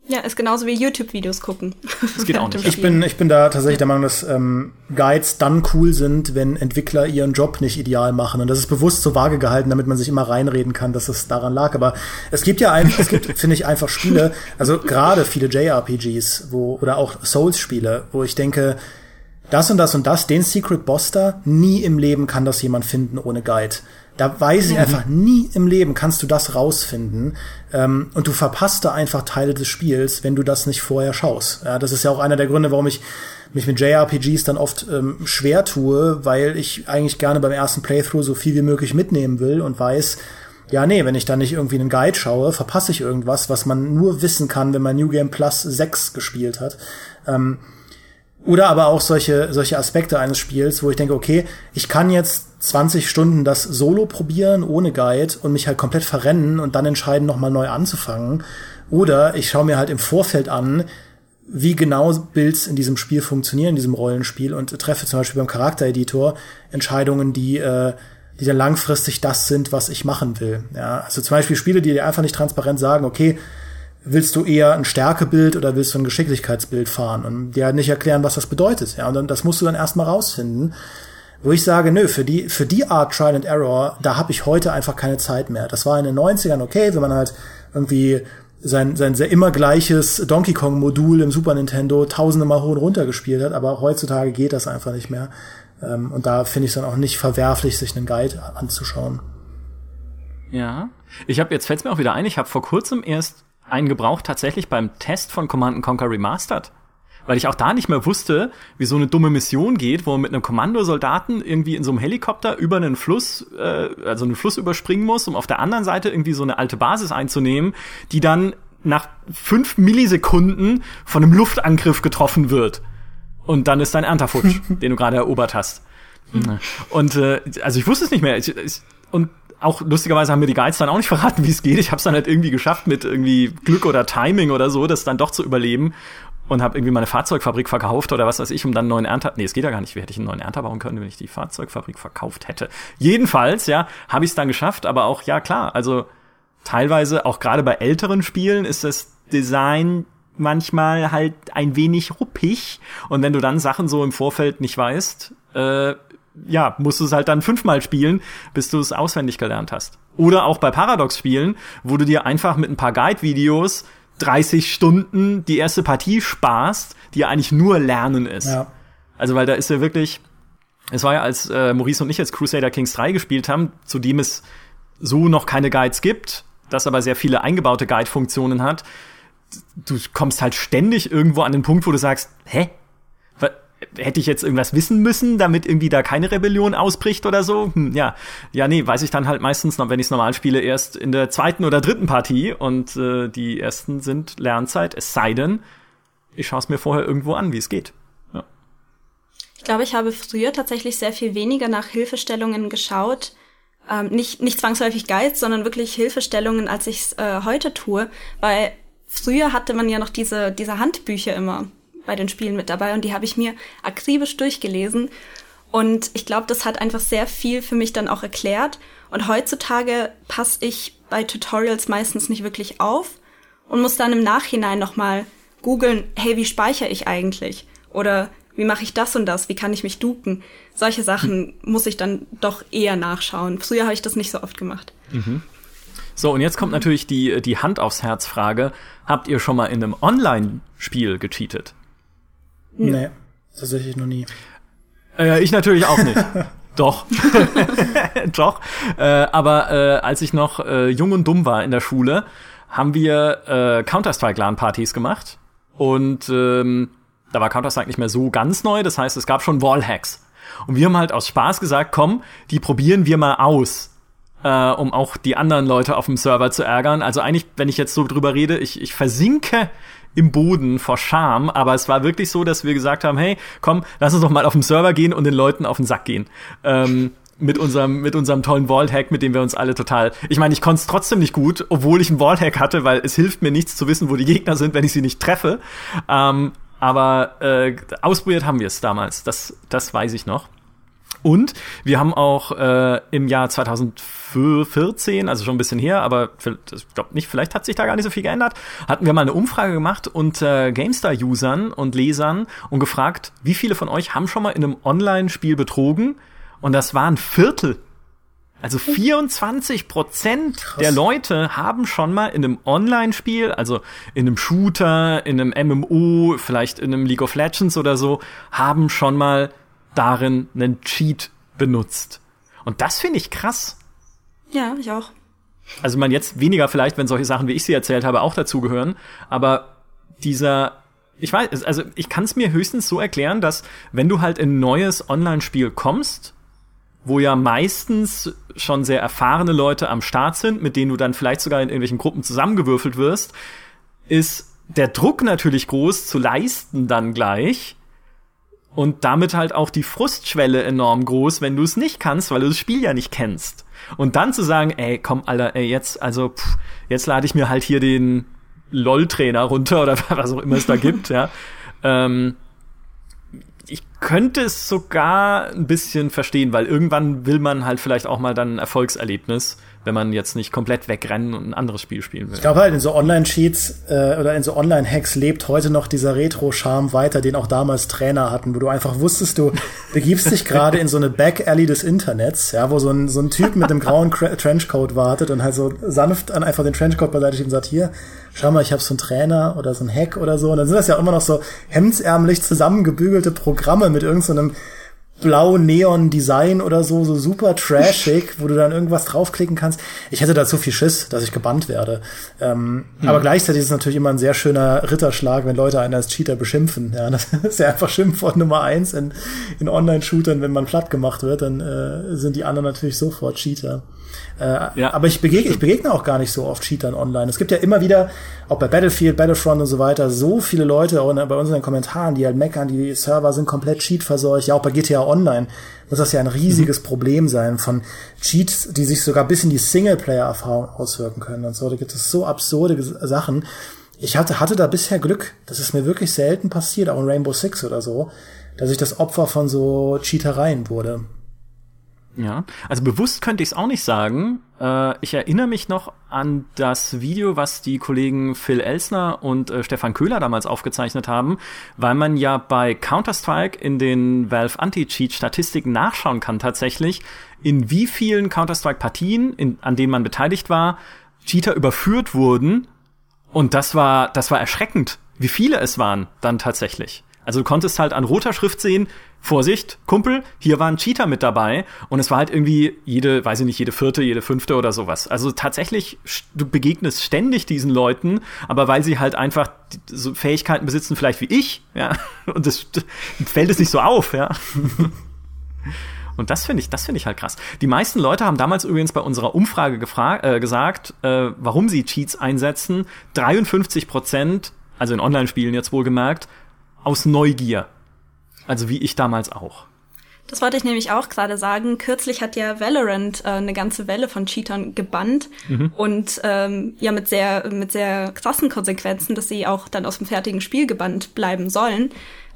[SPEAKER 3] Ja, ist genauso wie YouTube-Videos gucken.
[SPEAKER 1] Das geht auch nicht.
[SPEAKER 2] Ich bin, ich bin da tatsächlich der Meinung, dass ähm, Guides dann cool sind, wenn Entwickler ihren Job nicht ideal machen. Und das ist bewusst so vage gehalten, damit man sich immer reinreden kann, dass es daran lag. Aber es gibt ja einfach, es gibt, finde ich, einfach Spiele, also gerade viele JRPGs, wo, oder auch Souls-Spiele, wo ich denke, das und das und das, den Secret Boss da, nie im Leben kann das jemand finden ohne Guide. Da weiß ich einfach, nie im Leben kannst du das rausfinden. Ähm, und du verpasst da einfach Teile des Spiels, wenn du das nicht vorher schaust. Ja, das ist ja auch einer der Gründe, warum ich mich mit JRPGs dann oft ähm, schwer tue, weil ich eigentlich gerne beim ersten Playthrough so viel wie möglich mitnehmen will und weiß, ja, nee, wenn ich da nicht irgendwie einen Guide schaue, verpasse ich irgendwas, was man nur wissen kann, wenn man New Game Plus 6 gespielt hat. Ähm, oder aber auch solche, solche Aspekte eines Spiels, wo ich denke, okay, ich kann jetzt 20 Stunden das Solo probieren ohne Guide und mich halt komplett verrennen und dann entscheiden, nochmal neu anzufangen. Oder ich schaue mir halt im Vorfeld an, wie genau Builds in diesem Spiel funktionieren, in diesem Rollenspiel und treffe zum Beispiel beim Charaktereditor Entscheidungen, die, äh, die dann langfristig das sind, was ich machen will. Ja, also zum Beispiel Spiele, die dir einfach nicht transparent sagen, okay, willst du eher ein Stärkebild oder willst du ein Geschicklichkeitsbild fahren und dir halt nicht erklären, was das bedeutet. Ja, und dann, das musst du dann erstmal rausfinden. Wo ich sage, nö, für die, für die Art Trial and Error, da habe ich heute einfach keine Zeit mehr. Das war in den 90ern okay, wenn man halt irgendwie sein, sein sehr immer gleiches Donkey Kong Modul im Super Nintendo tausende Mal hoch und runter gespielt hat, aber heutzutage geht das einfach nicht mehr. Ähm, und da finde ich es dann auch nicht verwerflich, sich einen Guide anzuschauen.
[SPEAKER 1] Ja. Ich habe jetzt fällt's mir auch wieder ein, ich habe vor kurzem erst einen gebraucht tatsächlich beim Test von Command Conquer Remastered. Weil ich auch da nicht mehr wusste, wie so eine dumme Mission geht, wo man mit einem Kommandosoldaten irgendwie in so einem Helikopter über einen Fluss, äh, also einen Fluss überspringen muss, um auf der anderen Seite irgendwie so eine alte Basis einzunehmen, die dann nach fünf Millisekunden von einem Luftangriff getroffen wird. Und dann ist dein Ernter futsch, den du gerade erobert hast. Und äh, also ich wusste es nicht mehr. Ich, ich, und auch lustigerweise haben mir die Guides dann auch nicht verraten, wie es geht. Ich habe es dann halt irgendwie geschafft mit irgendwie Glück oder Timing oder so, das dann doch zu überleben und habe irgendwie meine Fahrzeugfabrik verkauft oder was weiß ich, um dann einen neuen Ernter. Nee, es geht ja gar nicht. Wie hätte ich einen neuen Ernter bauen können, wenn ich die Fahrzeugfabrik verkauft hätte? Jedenfalls, ja, habe ich es dann geschafft, aber auch ja klar, also teilweise auch gerade bei älteren Spielen ist das Design manchmal halt ein wenig ruppig und wenn du dann Sachen so im Vorfeld nicht weißt, äh, ja, musst du es halt dann fünfmal spielen, bis du es auswendig gelernt hast. Oder auch bei Paradox-Spielen, wo du dir einfach mit ein paar Guide-Videos 30 Stunden die erste Partie sparst, die ja eigentlich nur Lernen ist. Ja. Also, weil da ist ja wirklich, es war ja, als äh, Maurice und ich jetzt Crusader Kings 3 gespielt haben, zu dem es so noch keine Guides gibt, das aber sehr viele eingebaute Guide-Funktionen hat, du kommst halt ständig irgendwo an den Punkt, wo du sagst, hä? Hätte ich jetzt irgendwas wissen müssen, damit irgendwie da keine Rebellion ausbricht oder so? Hm, ja, ja, nee, weiß ich dann halt meistens wenn ich es normal spiele, erst in der zweiten oder dritten Partie und äh, die ersten sind Lernzeit, es sei denn, ich schaue es mir vorher irgendwo an, wie es geht. Ja.
[SPEAKER 3] Ich glaube, ich habe früher tatsächlich sehr viel weniger nach Hilfestellungen geschaut. Ähm, nicht, nicht zwangsläufig Guides, sondern wirklich Hilfestellungen, als ich es äh, heute tue, weil früher hatte man ja noch diese, diese Handbücher immer bei den Spielen mit dabei und die habe ich mir akribisch durchgelesen. Und ich glaube, das hat einfach sehr viel für mich dann auch erklärt. Und heutzutage passe ich bei Tutorials meistens nicht wirklich auf und muss dann im Nachhinein nochmal googeln, hey, wie speichere ich eigentlich? Oder wie mache ich das und das? Wie kann ich mich duken? Solche Sachen muss ich dann doch eher nachschauen. Früher habe ich das nicht so oft gemacht.
[SPEAKER 1] Mhm. So, und jetzt kommt natürlich die, die Hand aufs Herz Frage. Habt ihr schon mal in einem Online-Spiel gecheatet?
[SPEAKER 2] Nee, tatsächlich noch nie.
[SPEAKER 1] Äh, ich natürlich auch nicht. Doch. Doch. Äh, aber äh, als ich noch äh, jung und dumm war in der Schule, haben wir äh, Counter-Strike-LAN-Partys gemacht. Und ähm, da war Counter-Strike nicht mehr so ganz neu. Das heißt, es gab schon Wallhacks. Und wir haben halt aus Spaß gesagt, komm, die probieren wir mal aus. Äh, um auch die anderen Leute auf dem Server zu ärgern. Also eigentlich, wenn ich jetzt so drüber rede, ich, ich versinke im Boden vor Scham, aber es war wirklich so, dass wir gesagt haben, hey, komm, lass uns doch mal auf den Server gehen und den Leuten auf den Sack gehen. Ähm, mit unserem, mit unserem tollen Wallhack, mit dem wir uns alle total. Ich meine, ich konnte es trotzdem nicht gut, obwohl ich einen Wallhack hatte, weil es hilft mir nichts zu wissen, wo die Gegner sind, wenn ich sie nicht treffe. Ähm, aber äh, ausprobiert haben wir es damals. Das, das weiß ich noch. Und wir haben auch äh, im Jahr 2014, also schon ein bisschen her, aber ich glaube nicht, vielleicht hat sich da gar nicht so viel geändert, hatten wir mal eine Umfrage gemacht unter GameStar-Usern und Lesern und gefragt, wie viele von euch haben schon mal in einem Online-Spiel betrogen? Und das waren Viertel. Also 24 Prozent der Leute haben schon mal in einem Online-Spiel, also in einem Shooter, in einem MMO, vielleicht in einem League of Legends oder so, haben schon mal darin einen Cheat benutzt. Und das finde ich krass.
[SPEAKER 3] Ja, ich auch.
[SPEAKER 1] Also man jetzt weniger vielleicht, wenn solche Sachen, wie ich sie erzählt habe, auch dazugehören, aber dieser ich weiß, also ich kann es mir höchstens so erklären, dass wenn du halt in ein neues Online-Spiel kommst, wo ja meistens schon sehr erfahrene Leute am Start sind, mit denen du dann vielleicht sogar in irgendwelchen Gruppen zusammengewürfelt wirst, ist der Druck natürlich groß zu leisten dann gleich. Und damit halt auch die Frustschwelle enorm groß, wenn du es nicht kannst, weil du das Spiel ja nicht kennst. Und dann zu sagen, ey, komm, Alter, ey, jetzt, also, pff, jetzt lade ich mir halt hier den LOL-Trainer runter oder was auch immer es da gibt, ja. Ähm, ich könnte es sogar ein bisschen verstehen, weil irgendwann will man halt vielleicht auch mal dann ein Erfolgserlebnis wenn man jetzt nicht komplett wegrennen und ein anderes Spiel spielen will.
[SPEAKER 2] Ich glaube halt, in so Online-Cheats äh, oder in so Online-Hacks lebt heute noch dieser Retro-Charme weiter, den auch damals Trainer hatten, wo du einfach wusstest, du begibst dich gerade in so eine Back-Alley des Internets, ja, wo so ein, so ein Typ mit einem grauen Trenchcoat wartet und halt so sanft an einfach den Trenchcoat beiseite schiebt und sagt, hier, schau mal, ich habe so einen Trainer oder so einen Hack oder so. Und dann sind das ja immer noch so hemdsärmlich zusammengebügelte Programme mit irgendeinem so blau-neon-Design oder so, so super trashig, wo du dann irgendwas draufklicken kannst. Ich hätte da zu viel Schiss, dass ich gebannt werde. Ähm, hm. Aber gleichzeitig ist es natürlich immer ein sehr schöner Ritterschlag, wenn Leute einen als Cheater beschimpfen. Ja, das ist ja einfach Schimpfwort Nummer eins in, in Online-Shootern. Wenn man platt gemacht wird, dann äh, sind die anderen natürlich sofort Cheater. Äh, ja. Aber ich begegne, ich begegne auch gar nicht so oft Cheatern online. Es gibt ja immer wieder, auch bei Battlefield, Battlefront und so weiter, so viele Leute auch bei uns in den Kommentaren, die halt meckern, die Server sind komplett cheatverseucht. Ja, auch bei GTA Online muss das ja ein riesiges mhm. Problem sein von Cheats, die sich sogar bis in die Singleplayer-Erfahrung auswirken können. Und so, da gibt es so absurde Sachen. Ich hatte, hatte da bisher Glück. Das ist mir wirklich selten passiert, auch in Rainbow Six oder so, dass ich das Opfer von so Cheatereien wurde.
[SPEAKER 1] Ja, also bewusst könnte ich es auch nicht sagen. Äh, ich erinnere mich noch an das Video, was die Kollegen Phil Elsner und äh, Stefan Köhler damals aufgezeichnet haben, weil man ja bei Counter-Strike in den Valve Anti-Cheat-Statistiken nachschauen kann tatsächlich, in wie vielen Counter-Strike-Partien, an denen man beteiligt war, Cheater überführt wurden. Und das war, das war erschreckend, wie viele es waren dann tatsächlich. Also du konntest halt an roter Schrift sehen, Vorsicht, Kumpel, hier war ein Cheater mit dabei und es war halt irgendwie jede, weiß ich nicht, jede vierte, jede fünfte oder sowas. Also tatsächlich, du begegnest ständig diesen Leuten, aber weil sie halt einfach so Fähigkeiten besitzen, vielleicht wie ich, ja, und das, das fällt es nicht so auf, ja. Und das finde ich, das finde ich halt krass. Die meisten Leute haben damals übrigens bei unserer Umfrage äh, gesagt, äh, warum sie Cheats einsetzen. 53 Prozent, also in Online-Spielen jetzt wohlgemerkt, aus Neugier. Also wie ich damals auch.
[SPEAKER 3] Das wollte ich nämlich auch gerade sagen. Kürzlich hat ja Valorant äh, eine ganze Welle von Cheatern gebannt mhm. und ähm, ja mit sehr mit sehr krassen Konsequenzen, dass sie auch dann aus dem fertigen Spiel gebannt bleiben sollen.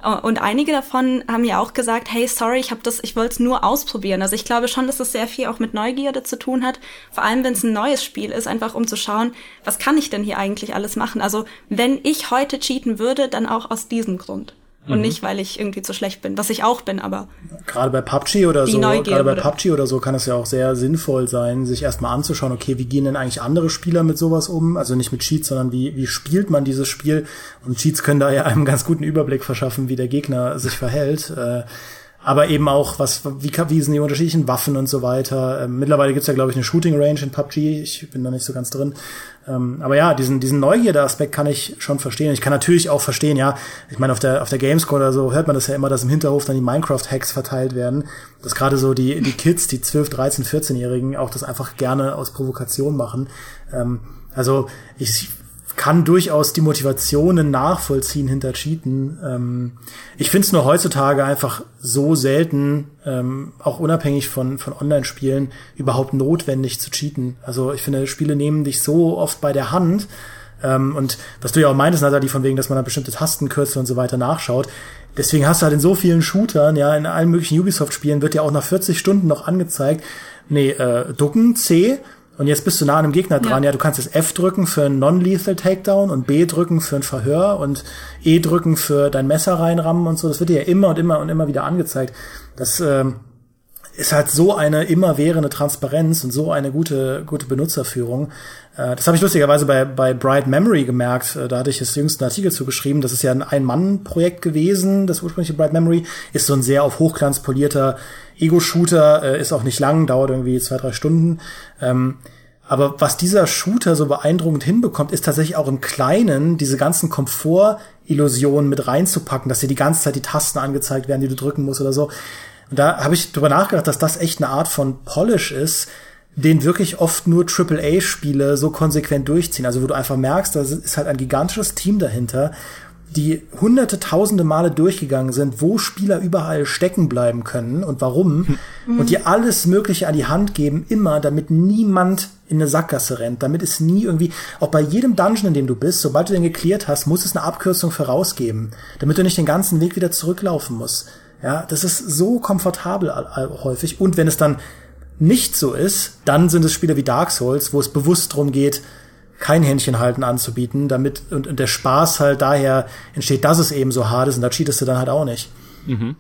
[SPEAKER 3] Äh, und einige davon haben ja auch gesagt, hey, sorry, ich habe das, ich wollte es nur ausprobieren. Also ich glaube schon, dass es sehr viel auch mit Neugierde zu tun hat. Vor allem, wenn es ein neues Spiel ist, einfach um zu schauen, was kann ich denn hier eigentlich alles machen? Also wenn ich heute cheaten würde, dann auch aus diesem Grund und mhm. nicht, weil ich irgendwie zu schlecht bin, was ich auch bin, aber.
[SPEAKER 2] Gerade bei PUBG oder so, gerade bei PUBG oder so kann es ja auch sehr sinnvoll sein, sich erstmal anzuschauen, okay, wie gehen denn eigentlich andere Spieler mit sowas um? Also nicht mit Cheats, sondern wie, wie spielt man dieses Spiel? Und Cheats können da ja einem ganz guten Überblick verschaffen, wie der Gegner sich verhält. Äh, aber eben auch, was, wie, wie sind die unterschiedlichen Waffen und so weiter. Ähm, mittlerweile gibt's ja, glaube ich, eine Shooting Range in PUBG. Ich bin da nicht so ganz drin. Ähm, aber ja, diesen, diesen Neugierde-Aspekt kann ich schon verstehen. Ich kann natürlich auch verstehen, ja, ich meine, auf der, auf der Gamescore oder so hört man das ja immer, dass im Hinterhof dann die Minecraft-Hacks verteilt werden. Dass gerade so die, die Kids, die 12, 13, 14-Jährigen auch das einfach gerne aus Provokation machen. Ähm, also ich kann durchaus die Motivationen nachvollziehen hinter Cheaten. Ähm, ich finde es nur heutzutage einfach so selten, ähm, auch unabhängig von, von Online-Spielen, überhaupt notwendig zu cheaten. Also ich finde, Spiele nehmen dich so oft bei der Hand, Ähm, und was du ja auch meintest, Nathalie, von wegen, dass man da bestimmte Tastenkürzel und so weiter nachschaut. Deswegen hast du halt in so vielen Shootern, ja, in allen möglichen Ubisoft-Spielen wird ja auch nach 40 Stunden noch angezeigt, nee, äh, ducken, C, und jetzt bist du nah an einem Gegner dran. Ja, ja du kannst das F drücken für einen Non-Lethal Takedown und B drücken für ein Verhör und E drücken für dein Messer reinrammen und so. Das wird dir ja immer und immer und immer wieder angezeigt. Das ähm, ist halt so eine immerwährende Transparenz und so eine gute, gute Benutzerführung. Äh, das habe ich lustigerweise bei, bei Bright Memory gemerkt. Äh, da hatte ich das jüngsten Artikel zugeschrieben. Das ist ja ein Ein-Mann-Projekt gewesen, das ursprüngliche Bright Memory. Ist so ein sehr auf Hochglanz polierter Ego-Shooter, äh, ist auch nicht lang, dauert irgendwie zwei, drei Stunden. Ähm, aber was dieser Shooter so beeindruckend hinbekommt, ist tatsächlich auch im Kleinen diese ganzen Komfort-Illusionen mit reinzupacken, dass dir die ganze Zeit die Tasten angezeigt werden, die du drücken musst oder so. Und da habe ich drüber nachgedacht, dass das echt eine Art von Polish ist, den wirklich oft nur AAA-Spiele so konsequent durchziehen. Also wo du einfach merkst, da ist halt ein gigantisches Team dahinter, die hunderte, tausende Male durchgegangen sind, wo Spieler überall stecken bleiben können und warum. Mhm. Und dir alles Mögliche an die Hand geben, immer, damit niemand in eine Sackgasse rennt. Damit es nie irgendwie, auch bei jedem Dungeon, in dem du bist, sobald du den geklärt hast, muss es eine Abkürzung vorausgeben, damit du nicht den ganzen Weg wieder zurücklaufen musst. Ja, das ist so komfortabel häufig. Und wenn es dann nicht so ist, dann sind es Spiele wie Dark Souls, wo es bewusst darum geht, kein Händchenhalten anzubieten, damit und, und, der Spaß halt daher entsteht, dass es eben so hart ist und da cheatest du dann halt auch nicht.
[SPEAKER 1] Mhm.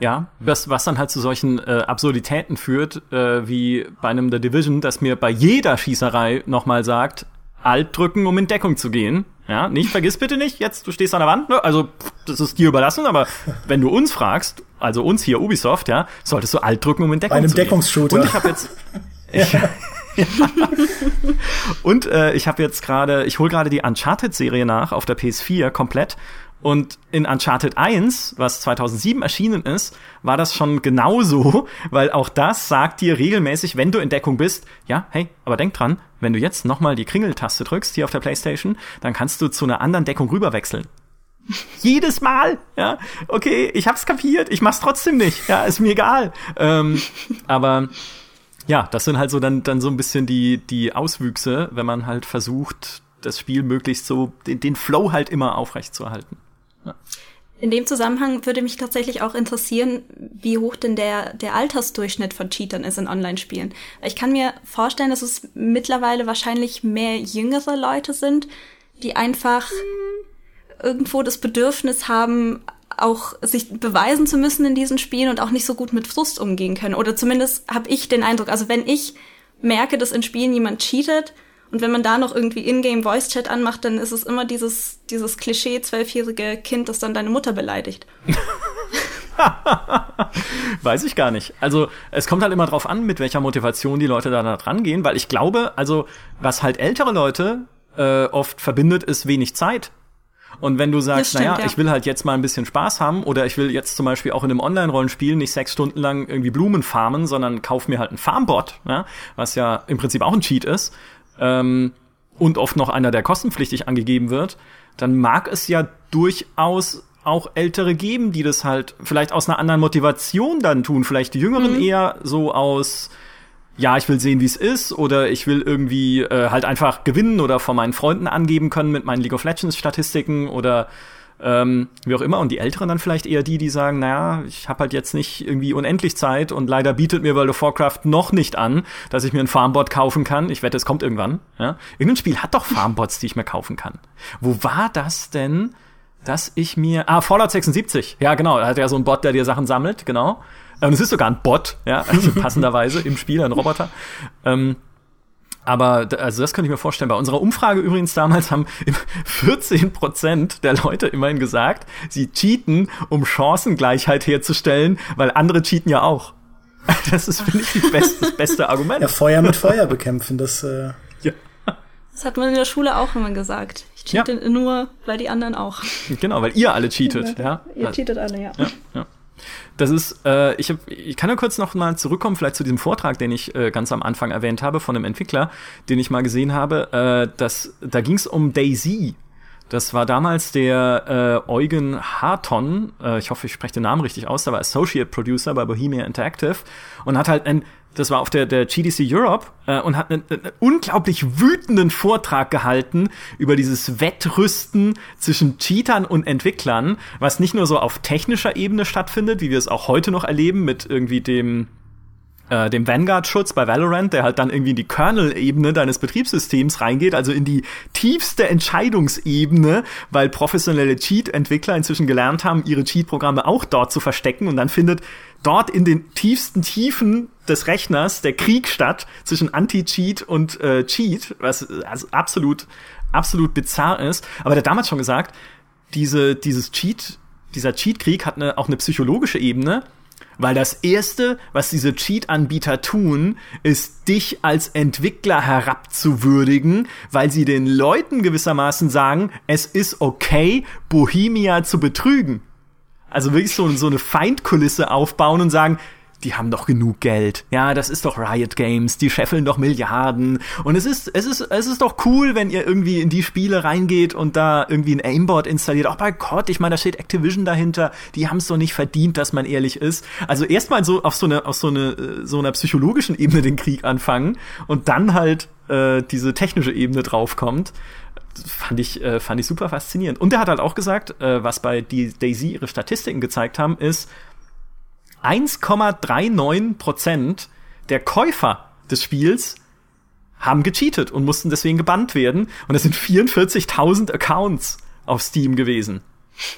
[SPEAKER 1] Ja, was, was dann halt zu solchen äh, Absurditäten führt, äh, wie bei einem The Division, das mir bei jeder Schießerei nochmal sagt, Alt drücken, um in Deckung zu gehen. Ja, nicht, vergiss bitte nicht, jetzt, du stehst an der Wand, ne? also das ist dir überlassen, aber wenn du uns fragst, also uns hier Ubisoft, ja, solltest du Alt drücken, um in Deckung
[SPEAKER 2] Bei einem
[SPEAKER 1] zu
[SPEAKER 2] Deckungsshooter.
[SPEAKER 1] gehen. Und ich habe jetzt ja. ja. Und äh, ich habe jetzt gerade, ich hole gerade die Uncharted-Serie nach auf der PS4 komplett und in Uncharted 1, was 2007 erschienen ist, war das schon genauso, weil auch das sagt dir regelmäßig, wenn du in Deckung bist, ja, hey, aber denk dran, wenn du jetzt nochmal die Kringeltaste drückst hier auf der Playstation, dann kannst du zu einer anderen Deckung rüberwechseln. Jedes Mal, ja, okay, ich hab's kapiert, ich mach's trotzdem nicht, ja, ist mir egal. Ähm, aber ja, das sind halt so dann, dann so ein bisschen die, die Auswüchse, wenn man halt versucht, das Spiel möglichst so, den, den Flow halt immer aufrecht zu erhalten.
[SPEAKER 3] In dem Zusammenhang würde mich tatsächlich auch interessieren, wie hoch denn der, der Altersdurchschnitt von Cheatern ist in Online-Spielen. Ich kann mir vorstellen, dass es mittlerweile wahrscheinlich mehr jüngere Leute sind, die einfach irgendwo das Bedürfnis haben, auch sich beweisen zu müssen in diesen Spielen und auch nicht so gut mit Frust umgehen können. Oder zumindest habe ich den Eindruck, also wenn ich merke, dass in Spielen jemand cheatet, und wenn man da noch irgendwie Ingame Voice Chat anmacht, dann ist es immer dieses, dieses Klischee zwölfjährige Kind, das dann deine Mutter beleidigt.
[SPEAKER 1] Weiß ich gar nicht. Also es kommt halt immer drauf an, mit welcher Motivation die Leute da dran gehen, weil ich glaube, also was halt ältere Leute äh, oft verbindet, ist wenig Zeit. Und wenn du sagst, stimmt, naja, ja. ich will halt jetzt mal ein bisschen Spaß haben oder ich will jetzt zum Beispiel auch in einem Online-Rollenspiel nicht sechs Stunden lang irgendwie Blumen farmen, sondern kauf mir halt einen Farmbot, ja, was ja im Prinzip auch ein Cheat ist, ähm, und oft noch einer, der kostenpflichtig angegeben wird, dann mag es ja durchaus auch Ältere geben, die das halt vielleicht aus einer anderen Motivation dann tun. Vielleicht die Jüngeren mhm. eher so aus, ja, ich will sehen, wie es ist, oder ich will irgendwie äh, halt einfach gewinnen oder von meinen Freunden angeben können mit meinen League of Legends Statistiken oder ähm, wie auch immer. Und die Älteren dann vielleicht eher die, die sagen, naja, ich habe halt jetzt nicht irgendwie unendlich Zeit und leider bietet mir World of Warcraft noch nicht an, dass ich mir ein Farmbot kaufen kann. Ich wette, es kommt irgendwann. Ja? Irgendein Spiel hat doch Farmbots, die ich mir kaufen kann. Wo war das denn, dass ich mir... Ah, Fallout 76. Ja, genau. Da hat ja so ein Bot, der dir Sachen sammelt, genau. Und es ist sogar ein Bot, ja, also passenderweise im Spiel, ein Roboter. Ähm, aber also das könnte ich mir vorstellen. Bei unserer Umfrage übrigens damals haben 14 Prozent der Leute immerhin gesagt, sie cheaten, um Chancengleichheit herzustellen, weil andere cheaten ja auch. Das ist, finde ich, best, das beste Argument.
[SPEAKER 2] Ja, Feuer mit Feuer bekämpfen, das. Äh
[SPEAKER 3] ja. Das hat man in der Schule auch immer gesagt. Ich cheate ja. nur, weil die anderen auch.
[SPEAKER 1] Genau, weil ihr alle cheatet, ja.
[SPEAKER 3] Ihr cheatet alle, ja. ja, ja.
[SPEAKER 1] Das ist, äh, ich, hab, ich kann ja kurz noch mal zurückkommen, vielleicht zu diesem Vortrag, den ich äh, ganz am Anfang erwähnt habe von einem Entwickler, den ich mal gesehen habe. Äh, dass, da ging es um Daisy. Das war damals der äh, Eugen Harton, äh, ich hoffe, ich spreche den Namen richtig aus, der war Associate Producer bei Bohemia Interactive und hat halt ein das war auf der, der GDC Europe äh, und hat einen, einen unglaublich wütenden Vortrag gehalten über dieses Wettrüsten zwischen Cheatern und Entwicklern, was nicht nur so auf technischer Ebene stattfindet, wie wir es auch heute noch erleben mit irgendwie dem äh, dem Vanguard-Schutz bei Valorant, der halt dann irgendwie in die Kernel-Ebene deines Betriebssystems reingeht, also in die tiefste Entscheidungsebene, weil professionelle Cheat-Entwickler inzwischen gelernt haben, ihre Cheat-Programme auch dort zu verstecken und dann findet dort in den tiefsten Tiefen des Rechners der Krieg statt zwischen Anti-Cheat und äh, Cheat, was also absolut, absolut bizarr ist. Aber der damals schon gesagt, diese, dieses Cheat, dieser Cheat-Krieg hat eine, auch eine psychologische Ebene, weil das erste, was diese Cheat-Anbieter tun, ist dich als Entwickler herabzuwürdigen, weil sie den Leuten gewissermaßen sagen, es ist okay, Bohemia zu betrügen. Also wirklich so, so eine Feindkulisse aufbauen und sagen, die haben doch genug Geld. Ja, das ist doch Riot Games, die scheffeln doch Milliarden. Und es ist, es ist, es ist doch cool, wenn ihr irgendwie in die Spiele reingeht und da irgendwie ein Aimboard installiert. Auch bei Gott, ich meine, da steht Activision dahinter. Die haben es doch nicht verdient, dass man ehrlich ist. Also erstmal so auf so eine, auf so eine, so einer psychologischen Ebene den Krieg anfangen und dann halt äh, diese technische Ebene draufkommt fand ich, äh, fand ich super faszinierend. Und er hat halt auch gesagt, äh, was bei Daisy ihre Statistiken gezeigt haben, ist, 1,39 Prozent der Käufer des Spiels haben gecheatet und mussten deswegen gebannt werden. Und es sind 44.000 Accounts auf Steam gewesen.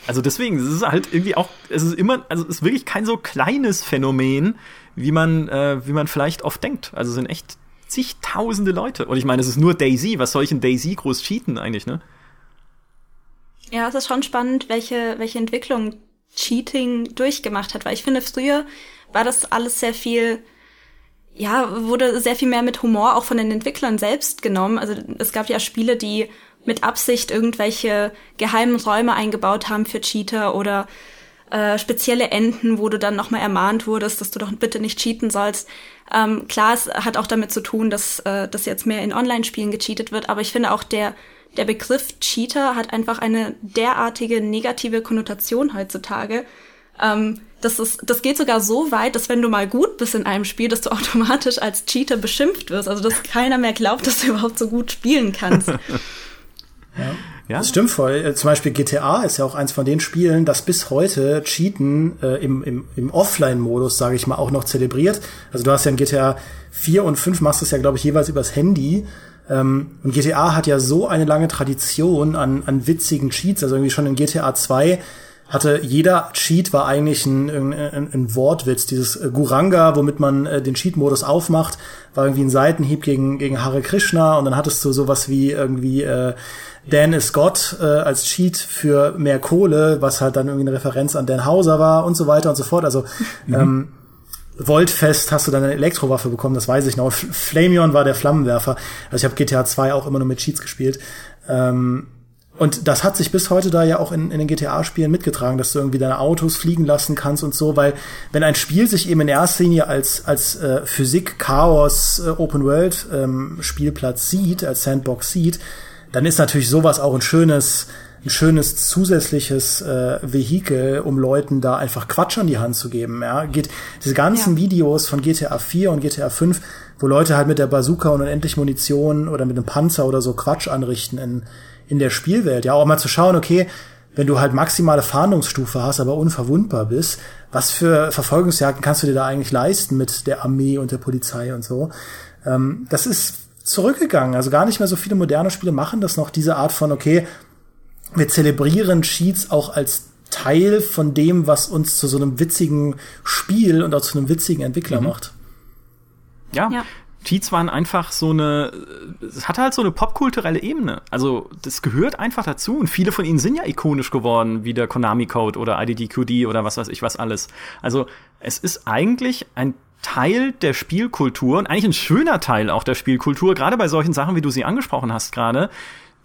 [SPEAKER 1] Also deswegen, es ist halt irgendwie auch, es ist immer, also es ist wirklich kein so kleines Phänomen, wie man, äh, wie man vielleicht oft denkt. Also es sind echt zigtausende Leute. Und ich meine, es ist nur Daisy. Was soll ich in Daisy groß cheaten eigentlich, ne?
[SPEAKER 3] Ja, es ist schon spannend, welche, welche Entwicklung Cheating durchgemacht hat, weil ich finde, früher war das alles sehr viel, ja, wurde sehr viel mehr mit Humor auch von den Entwicklern selbst genommen. Also es gab ja Spiele, die mit Absicht irgendwelche geheimen Räume eingebaut haben für Cheater oder äh, spezielle Enden, wo du dann nochmal ermahnt wurdest, dass du doch bitte nicht cheaten sollst. Ähm, klar, es hat auch damit zu tun, dass äh, das jetzt mehr in Online-Spielen gecheatet wird, aber ich finde auch der der Begriff Cheater hat einfach eine derartige negative Konnotation heutzutage. Ähm, das, ist, das geht sogar so weit, dass wenn du mal gut bist in einem Spiel, dass du automatisch als Cheater beschimpft wirst. Also dass keiner mehr glaubt, dass du überhaupt so gut spielen kannst. ja.
[SPEAKER 2] Ja. Das stimmt voll. Äh, zum Beispiel GTA ist ja auch eins von den Spielen, das bis heute Cheaten äh, im, im, im Offline-Modus, sage ich mal, auch noch zelebriert. Also du hast ja in GTA 4 und 5 machst du es ja, glaube ich, jeweils übers Handy. Ähm, und GTA hat ja so eine lange Tradition an, an witzigen Cheats. Also irgendwie schon in GTA 2 hatte jeder Cheat war eigentlich ein, ein, ein Wortwitz. Dieses äh, Guranga, womit man äh, den Cheat-Modus aufmacht, war irgendwie ein Seitenhieb gegen, gegen Hare Krishna und dann hattest du sowas wie irgendwie äh, Dan is Gott äh, als Cheat für mehr Kohle, was halt dann irgendwie eine Referenz an Dan Hauser war und so weiter und so fort. Also mhm. ähm, Voltfest hast du dann eine Elektrowaffe bekommen, das weiß ich noch. Flamion war der Flammenwerfer. Also ich habe GTA 2 auch immer nur mit Cheats gespielt. Ähm, und das hat sich bis heute da ja auch in, in den GTA-Spielen mitgetragen, dass du irgendwie deine Autos fliegen lassen kannst und so, weil wenn ein Spiel sich eben in erster Linie als, als äh, Physik, Chaos, äh, Open World ähm, Spielplatz sieht, als Sandbox sieht, dann ist natürlich sowas auch ein schönes, ein schönes zusätzliches äh, Vehikel, um Leuten da einfach Quatsch an die Hand zu geben. Ja? Geht diese ganzen ja. Videos von GTA 4 und GTA 5, wo Leute halt mit der Bazooka und unendlich Munition oder mit einem Panzer oder so Quatsch anrichten in, in der Spielwelt. Ja, auch mal zu schauen, okay, wenn du halt maximale Fahndungsstufe hast, aber unverwundbar bist, was für Verfolgungsjagden kannst du dir da eigentlich leisten mit der Armee und der Polizei und so? Ähm, das ist zurückgegangen. Also gar nicht mehr so viele moderne Spiele machen das noch, diese Art von, okay, wir zelebrieren Cheats auch als Teil von dem, was uns zu so einem witzigen Spiel und auch zu einem witzigen Entwickler mhm. macht.
[SPEAKER 1] Ja. ja. Cheats waren einfach so eine, es hatte halt so eine popkulturelle Ebene. Also das gehört einfach dazu und viele von ihnen sind ja ikonisch geworden, wie der Konami Code oder IDDQD oder was weiß ich was alles. Also es ist eigentlich ein Teil der Spielkultur und eigentlich ein schöner Teil auch der Spielkultur, gerade bei solchen Sachen, wie du sie angesprochen hast gerade,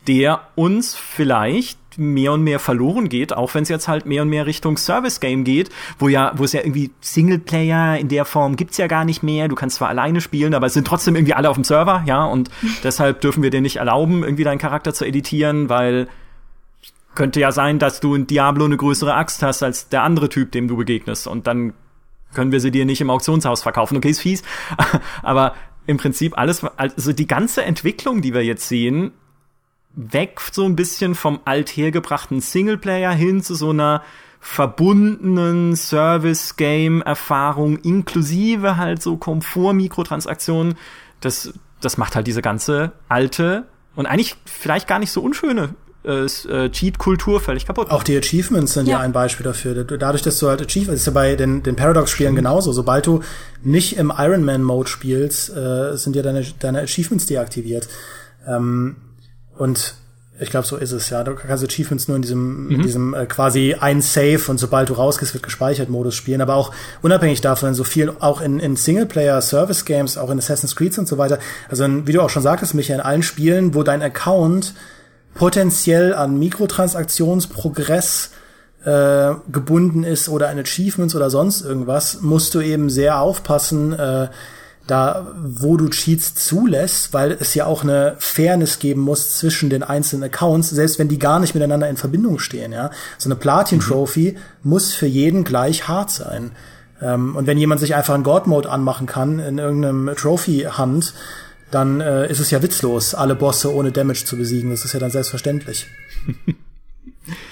[SPEAKER 1] der uns vielleicht mehr und mehr verloren geht, auch wenn es jetzt halt mehr und mehr Richtung Service Game geht, wo ja, wo es ja irgendwie Singleplayer in der Form gibt's ja gar nicht mehr. Du kannst zwar alleine spielen, aber es sind trotzdem irgendwie alle auf dem Server, ja, und deshalb dürfen wir dir nicht erlauben, irgendwie deinen Charakter zu editieren, weil könnte ja sein, dass du in Diablo eine größere Axt hast als der andere Typ, dem du begegnest. Und dann können wir sie dir nicht im Auktionshaus verkaufen. Okay, ist fies. Aber im Prinzip alles, also die ganze Entwicklung, die wir jetzt sehen, weg so ein bisschen vom althergebrachten Singleplayer hin zu so einer verbundenen Service-Game-Erfahrung inklusive halt so Komfort-Mikrotransaktionen. Das, das macht halt diese ganze alte und eigentlich vielleicht gar nicht so unschöne äh, äh, Cheat-Kultur völlig kaputt.
[SPEAKER 2] Auch die Achievements sind ja. ja. ein Beispiel dafür. Dadurch, dass du halt Achievements, ist ja bei den, den Paradox-Spielen genauso. Sobald du nicht im Iron Man-Mode spielst, äh, sind ja deine, deine Achievements deaktiviert. Ähm, und ich glaube, so ist es, ja. Du kannst Achievements nur in diesem, mhm. in diesem äh, quasi ein Save und sobald du rausgehst, wird gespeichert Modus spielen. Aber auch unabhängig davon, so viel auch in, in Singleplayer-Service-Games, auch in Assassin's Creed und so weiter. Also in, wie du auch schon sagtest, Michael, in allen Spielen, wo dein Account potenziell an Mikrotransaktionsprogress äh, gebunden ist oder an Achievements oder sonst irgendwas, musst du eben sehr aufpassen, äh, da wo du Cheats zulässt, weil es ja auch eine Fairness geben muss zwischen den einzelnen Accounts, selbst wenn die gar nicht miteinander in Verbindung stehen. Ja, so eine Platin Trophy mhm. muss für jeden gleich hart sein. Ähm, und wenn jemand sich einfach einen God Mode anmachen kann in irgendeinem Trophy Hunt, dann äh, ist es ja witzlos, alle Bosse ohne Damage zu besiegen. Das ist ja dann selbstverständlich.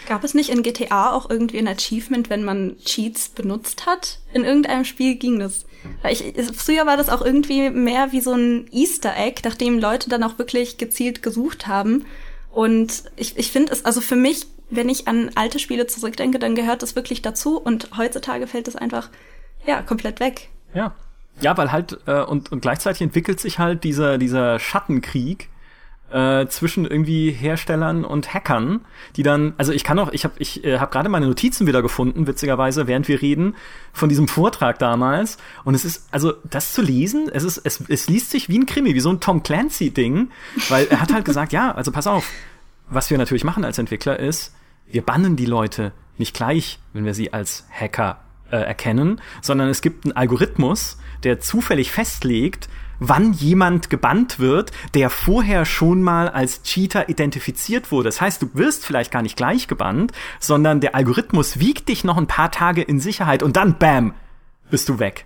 [SPEAKER 3] Gab es nicht in GTA auch irgendwie ein Achievement, wenn man Cheats benutzt hat? In irgendeinem Spiel ging das. Ich, früher war das auch irgendwie mehr wie so ein Easter Egg, nachdem Leute dann auch wirklich gezielt gesucht haben. Und ich, ich finde es, also für mich, wenn ich an alte Spiele zurückdenke, dann gehört das wirklich dazu. Und heutzutage fällt es einfach, ja, komplett weg.
[SPEAKER 1] Ja, ja, weil halt, äh, und, und gleichzeitig entwickelt sich halt dieser, dieser Schattenkrieg äh, zwischen irgendwie Herstellern und Hackern, die dann, also ich kann auch, ich habe ich äh, hab gerade meine Notizen wieder gefunden, witzigerweise, während wir reden, von diesem Vortrag damals. Und es ist, also das zu lesen, es ist, es, es liest sich wie ein Krimi, wie so ein Tom Clancy-Ding, weil er hat halt gesagt, ja, also pass auf, was wir natürlich machen als Entwickler ist, wir bannen die Leute nicht gleich, wenn wir sie als Hacker äh, erkennen, sondern es gibt einen Algorithmus, der zufällig festlegt, wann jemand gebannt wird, der vorher schon mal als Cheater identifiziert wurde. Das heißt, du wirst vielleicht gar nicht gleich gebannt, sondern der Algorithmus wiegt dich noch ein paar Tage in Sicherheit und dann bam, bist du weg.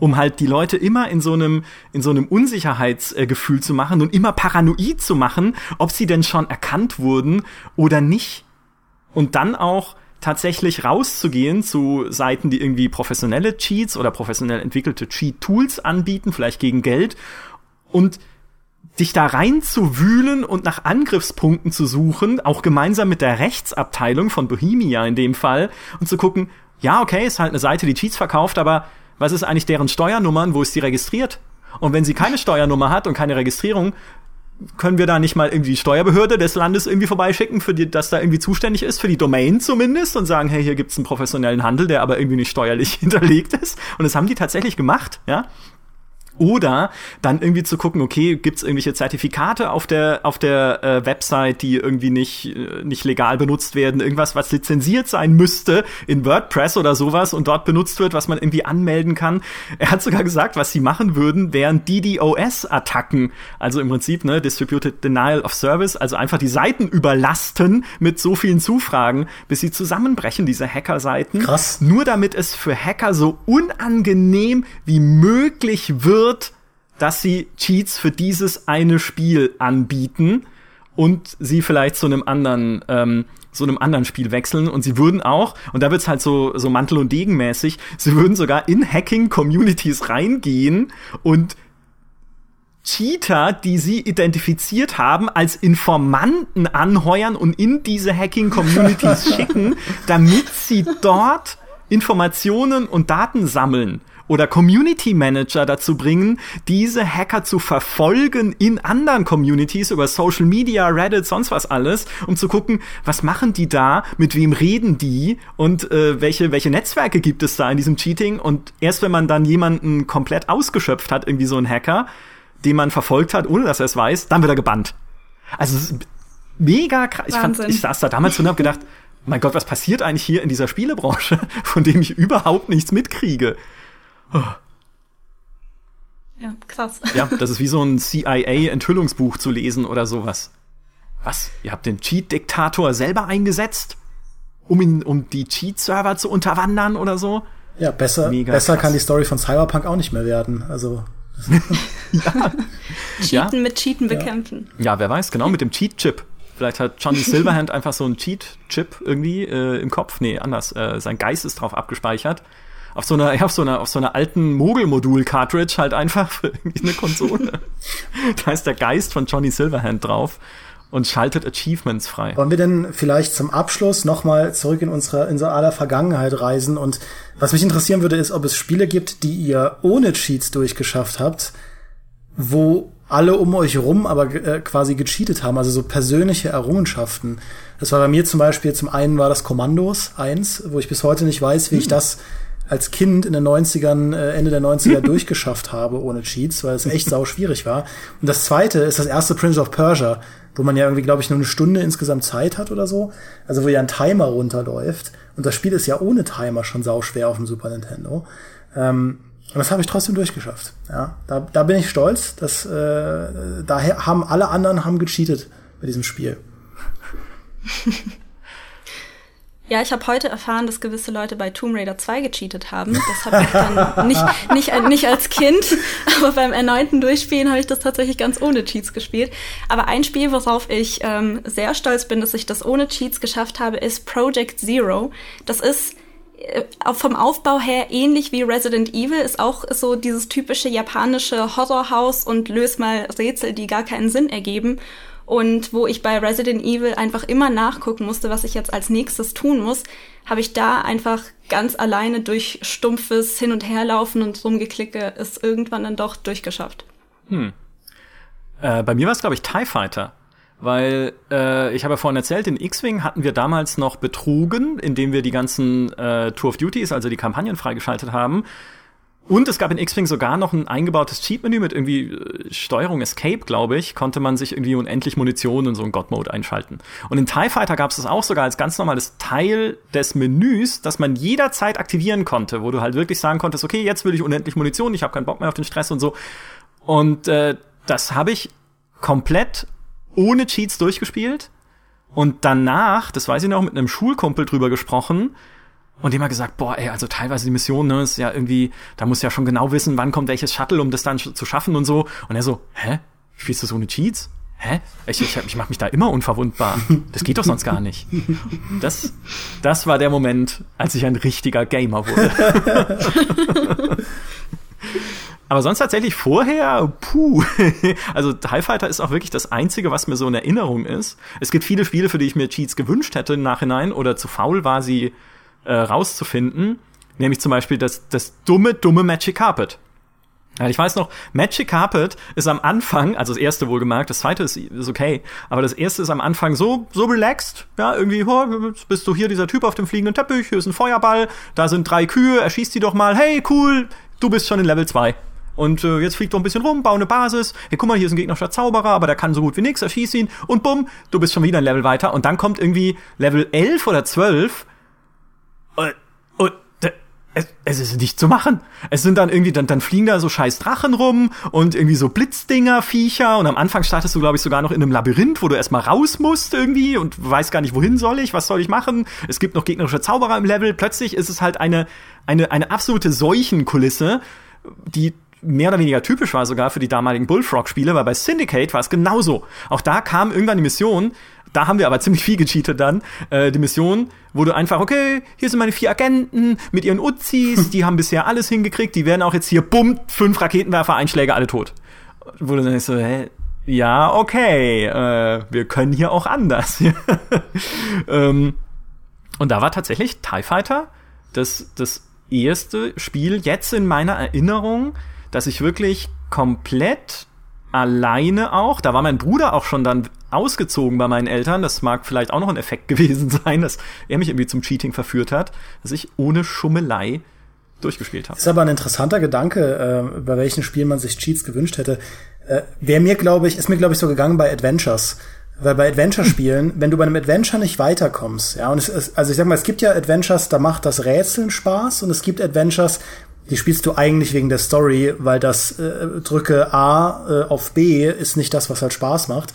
[SPEAKER 1] Um halt die Leute immer in so einem, in so einem Unsicherheitsgefühl zu machen und immer paranoid zu machen, ob sie denn schon erkannt wurden oder nicht. Und dann auch tatsächlich rauszugehen zu Seiten, die irgendwie professionelle Cheats oder professionell entwickelte Cheat-Tools anbieten, vielleicht gegen Geld, und dich da reinzuwühlen und nach Angriffspunkten zu suchen, auch gemeinsam mit der Rechtsabteilung von Bohemia in dem Fall, und zu gucken, ja, okay, ist halt eine Seite, die Cheats verkauft, aber was ist eigentlich deren Steuernummern, wo ist die registriert? Und wenn sie keine Steuernummer hat und keine Registrierung, können wir da nicht mal irgendwie die Steuerbehörde des Landes irgendwie vorbeischicken, für die, das da irgendwie zuständig ist, für die Domain zumindest und sagen, hey, hier gibt's einen professionellen Handel, der aber irgendwie nicht steuerlich hinterlegt ist. Und das haben die tatsächlich gemacht, ja. Oder dann irgendwie zu gucken, okay, gibt's irgendwelche Zertifikate auf der auf der äh, Website, die irgendwie nicht äh, nicht legal benutzt werden, irgendwas, was lizenziert sein müsste in WordPress oder sowas und dort benutzt wird, was man irgendwie anmelden kann. Er hat sogar gesagt, was sie machen würden, wären DDoS-Attacken, also im Prinzip ne Distributed Denial of Service, also einfach die Seiten überlasten mit so vielen Zufragen, bis sie zusammenbrechen, diese Hacker-Seiten.
[SPEAKER 2] Krass.
[SPEAKER 1] Nur damit es für Hacker so unangenehm wie möglich wird wird, dass sie Cheats für dieses eine Spiel anbieten und sie vielleicht zu einem anderen ähm, so einem anderen Spiel wechseln. Und sie würden auch und da wird's halt so so Mantel und Degen mäßig, sie würden sogar in Hacking Communities reingehen und Cheater, die sie identifiziert haben, als Informanten anheuern und in diese Hacking Communities schicken, damit sie dort Informationen und Daten sammeln oder Community Manager dazu bringen, diese Hacker zu verfolgen in anderen Communities über Social Media, Reddit, sonst was alles, um zu gucken, was machen die da, mit wem reden die und äh, welche, welche Netzwerke gibt es da in diesem Cheating. Und erst wenn man dann jemanden komplett ausgeschöpft hat, irgendwie so ein Hacker, den man verfolgt hat, ohne dass er es weiß, dann wird er gebannt. Also mega krass. Ich, fand, ich saß da damals und hab gedacht, mein Gott, was passiert eigentlich hier in dieser Spielebranche, von dem ich überhaupt nichts mitkriege?
[SPEAKER 3] Ja, krass.
[SPEAKER 1] Ja, das ist wie so ein CIA-Enthüllungsbuch zu lesen oder sowas. Was? Ihr habt den Cheat-Diktator selber eingesetzt? Um ihn, um die Cheat-Server zu unterwandern oder so?
[SPEAKER 2] Ja, besser,
[SPEAKER 1] Mega
[SPEAKER 2] besser
[SPEAKER 1] krass.
[SPEAKER 2] kann die Story von Cyberpunk auch nicht mehr werden. Also,
[SPEAKER 3] Cheaten mit Cheaten bekämpfen.
[SPEAKER 1] Ja, wer weiß, genau, mit dem Cheat-Chip. Vielleicht hat Johnny Silverhand einfach so einen Cheat-Chip irgendwie äh, im Kopf. Nee, anders. Äh, sein Geist ist drauf abgespeichert. Auf so einer, auf so einer, auf so einer alten Mogel-Modul-Cartridge halt einfach für irgendwie eine Konsole. da ist der Geist von Johnny Silverhand drauf und schaltet Achievements frei.
[SPEAKER 2] Wollen wir denn vielleicht zum Abschluss nochmal zurück in unsere, in so aller Vergangenheit reisen? Und was mich interessieren würde, ist, ob es Spiele gibt, die ihr ohne Cheats durchgeschafft habt, wo alle um euch rum aber äh, quasi gecheatet haben, also so persönliche Errungenschaften. Das war bei mir zum Beispiel, zum einen war das Kommandos 1, wo ich bis heute nicht weiß, wie ich das als Kind in den 90ern, äh, Ende der 90er durchgeschafft habe ohne Cheats, weil es echt sau schwierig war. Und das zweite ist das erste Prince of Persia, wo man ja irgendwie, glaube ich, nur eine Stunde insgesamt Zeit hat oder so. Also wo ja ein Timer runterläuft. Und das Spiel ist ja ohne Timer schon sau schwer auf dem Super Nintendo. Ähm, und das habe ich trotzdem durchgeschafft. Ja, da, da bin ich stolz. Dass, äh, daher haben alle anderen haben gecheatet bei diesem Spiel.
[SPEAKER 3] Ja, ich habe heute erfahren, dass gewisse Leute bei Tomb Raider 2 gecheatet haben. Das habe ich dann nicht, nicht, nicht als Kind, aber beim erneuten Durchspielen habe ich das tatsächlich ganz ohne Cheats gespielt. Aber ein Spiel, worauf ich ähm, sehr stolz bin, dass ich das ohne Cheats geschafft habe, ist Project Zero. Das ist vom Aufbau her ähnlich wie Resident Evil, ist auch so dieses typische japanische Horrorhaus und löst mal Rätsel, die gar keinen Sinn ergeben. Und wo ich bei Resident Evil einfach immer nachgucken musste, was ich jetzt als nächstes tun muss, habe ich da einfach ganz alleine durch stumpfes Hin- und Herlaufen und Rumgeklicke es irgendwann dann doch durchgeschafft.
[SPEAKER 1] Hm. Äh, bei mir war es, glaube ich, TIE Fighter. Weil äh, ich habe ja vorhin erzählt, in X-Wing hatten wir damals noch betrogen, indem wir die ganzen äh, Tour of Duties, also die Kampagnen freigeschaltet haben. Und es gab in X-Wing sogar noch ein eingebautes Cheat-Menü mit irgendwie äh, Steuerung Escape, glaube ich, konnte man sich irgendwie unendlich Munition in so einen God-Mode einschalten. Und in TIE Fighter gab es das auch sogar als ganz normales Teil des Menüs, das man jederzeit aktivieren konnte, wo du halt wirklich sagen konntest, okay, jetzt will ich unendlich Munition, ich habe keinen Bock mehr auf den Stress und so. Und äh, das habe ich komplett ohne Cheats durchgespielt. Und danach, das weiß ich noch, mit einem Schulkumpel drüber gesprochen, und dem hat gesagt, boah, ey, also teilweise die Mission, ne, ist ja irgendwie, da muss ja schon genau wissen, wann kommt welches Shuttle, um das dann zu schaffen und so. Und er so, hä? Spielst du so eine Cheats? Hä? Ich, ich, ich mach mich da immer unverwundbar. Das geht doch sonst gar nicht. Das, das war der Moment, als ich ein richtiger Gamer wurde. Aber sonst tatsächlich vorher, puh. Also TIE Fighter ist auch wirklich das Einzige, was mir so in Erinnerung ist. Es gibt viele Spiele, für die ich mir Cheats gewünscht hätte im Nachhinein oder zu faul war, sie äh, rauszufinden. Nämlich zum Beispiel das, das dumme, dumme Magic Carpet. Ja, ich weiß noch, Magic Carpet ist am Anfang, also das erste wohlgemerkt, das zweite ist, ist okay, aber das erste ist am Anfang so, so relaxed, ja, irgendwie, oh, bist du hier dieser Typ auf dem fliegenden Teppich, hier ist ein Feuerball, da sind drei Kühe, erschießt die doch mal, hey, cool, du bist schon in Level 2. Und äh, jetzt fliegt doch ein bisschen rum, bau eine Basis. Hey, guck mal, hier ist ein gegnerischer Zauberer, aber der kann so gut wie nix, erschieß ihn und bumm, du bist schon wieder ein Level weiter. Und dann kommt irgendwie Level 11 oder 12 und, und es, es ist nicht zu machen. Es sind dann irgendwie, dann, dann fliegen da so scheiß Drachen rum und irgendwie so Blitzdinger, Viecher. Und am Anfang startest du, glaube ich, sogar noch in einem Labyrinth, wo du erstmal raus musst irgendwie und weißt gar nicht, wohin soll ich, was soll ich machen. Es gibt noch gegnerische Zauberer im Level. Plötzlich ist es halt eine, eine, eine absolute Seuchenkulisse, die mehr oder weniger typisch war sogar für die damaligen Bullfrog-Spiele, weil bei Syndicate war es genauso. Auch da kam irgendwann die Mission, da haben wir aber ziemlich viel gecheatet dann, äh, die Mission, wo du einfach, okay, hier sind meine vier Agenten mit ihren Uzis, die haben bisher alles hingekriegt, die werden auch jetzt hier, bumm, fünf Raketenwerfer, Einschläge, alle tot. Wo du dann denkst so, hä, ja, okay, äh, wir können hier auch anders. ähm, und da war tatsächlich TIE Fighter das, das erste Spiel jetzt in meiner Erinnerung, dass ich wirklich komplett alleine auch, da war mein Bruder auch schon dann ausgezogen bei meinen Eltern, das mag vielleicht auch noch ein Effekt gewesen sein, dass er mich irgendwie zum Cheating verführt hat, dass ich ohne Schummelei durchgespielt habe.
[SPEAKER 2] Ist aber ein interessanter Gedanke, äh, bei welchen Spielen man sich Cheats gewünscht hätte. Äh, Wäre mir, glaube ich, ist mir, glaube ich, so gegangen bei Adventures. Weil bei Adventure-Spielen, wenn du bei einem Adventure nicht weiterkommst, ja, und es ist, also ich sag mal, es gibt ja Adventures, da macht das Rätseln Spaß und es gibt Adventures, die spielst du eigentlich wegen der Story, weil das äh, drücke A äh, auf B ist nicht das, was halt Spaß macht.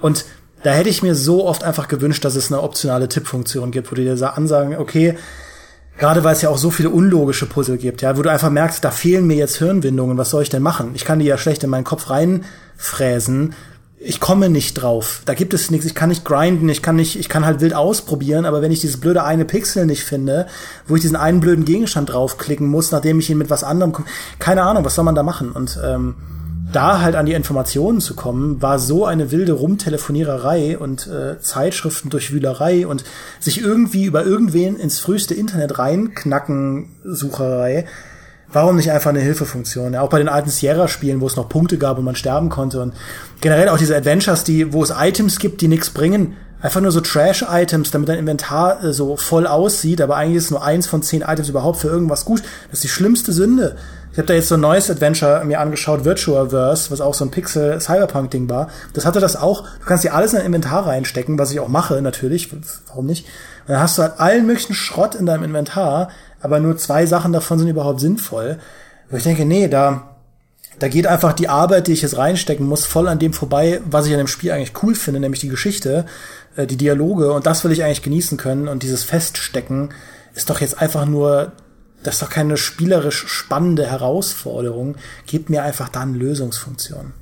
[SPEAKER 2] Und Da hätte ich mir so oft einfach gewünscht, dass es eine optionale Tippfunktion gibt, wo die dir ansagen, okay, Gerade weil es ja auch so viele unlogische Puzzle gibt, ja, wo du einfach merkst, da fehlen mir jetzt Hirnwindungen, was soll ich denn machen? Ich kann die ja schlecht in meinen Kopf reinfräsen. Ich komme nicht drauf. Da gibt es nichts. Ich kann nicht grinden. Ich kann nicht, ich kann halt wild ausprobieren. Aber wenn ich dieses blöde eine Pixel nicht finde, wo ich diesen einen blöden Gegenstand draufklicken muss, nachdem ich ihn mit was anderem, keine Ahnung, was soll man da machen? Und ähm, da halt an die Informationen zu kommen, war so eine wilde Rumtelefoniererei und äh, Zeitschriften Durchwühlerei und sich irgendwie über irgendwen ins früheste Internet reinknacken Sucherei. Warum nicht einfach eine Hilfefunktion? Ja, auch bei den alten Sierra-Spielen, wo es noch Punkte gab und man sterben konnte und generell auch diese Adventures, die, wo es Items gibt, die nichts bringen, einfach nur so Trash-Items, damit dein Inventar äh, so voll aussieht, aber eigentlich ist nur eins von zehn Items überhaupt für irgendwas gut. Das ist die schlimmste Sünde. Ich habe da jetzt so ein neues Adventure mir angeschaut, Virtuaverse, was auch so ein Pixel-Cyberpunk-Ding war. Das hatte das auch. Du kannst dir alles in dein Inventar reinstecken, was ich auch mache, natürlich. Warum nicht? Und dann hast du halt allen möglichen Schrott in deinem Inventar, aber nur zwei Sachen davon sind überhaupt sinnvoll. Wo ich denke, nee, da, da geht einfach die Arbeit, die ich jetzt reinstecken muss, voll an dem vorbei, was ich an dem Spiel eigentlich cool finde, nämlich die Geschichte, äh, die Dialoge. Und das will ich eigentlich genießen können. Und dieses Feststecken ist doch jetzt einfach nur das ist doch keine spielerisch spannende Herausforderung. Gebt mir einfach da eine Lösungsfunktion.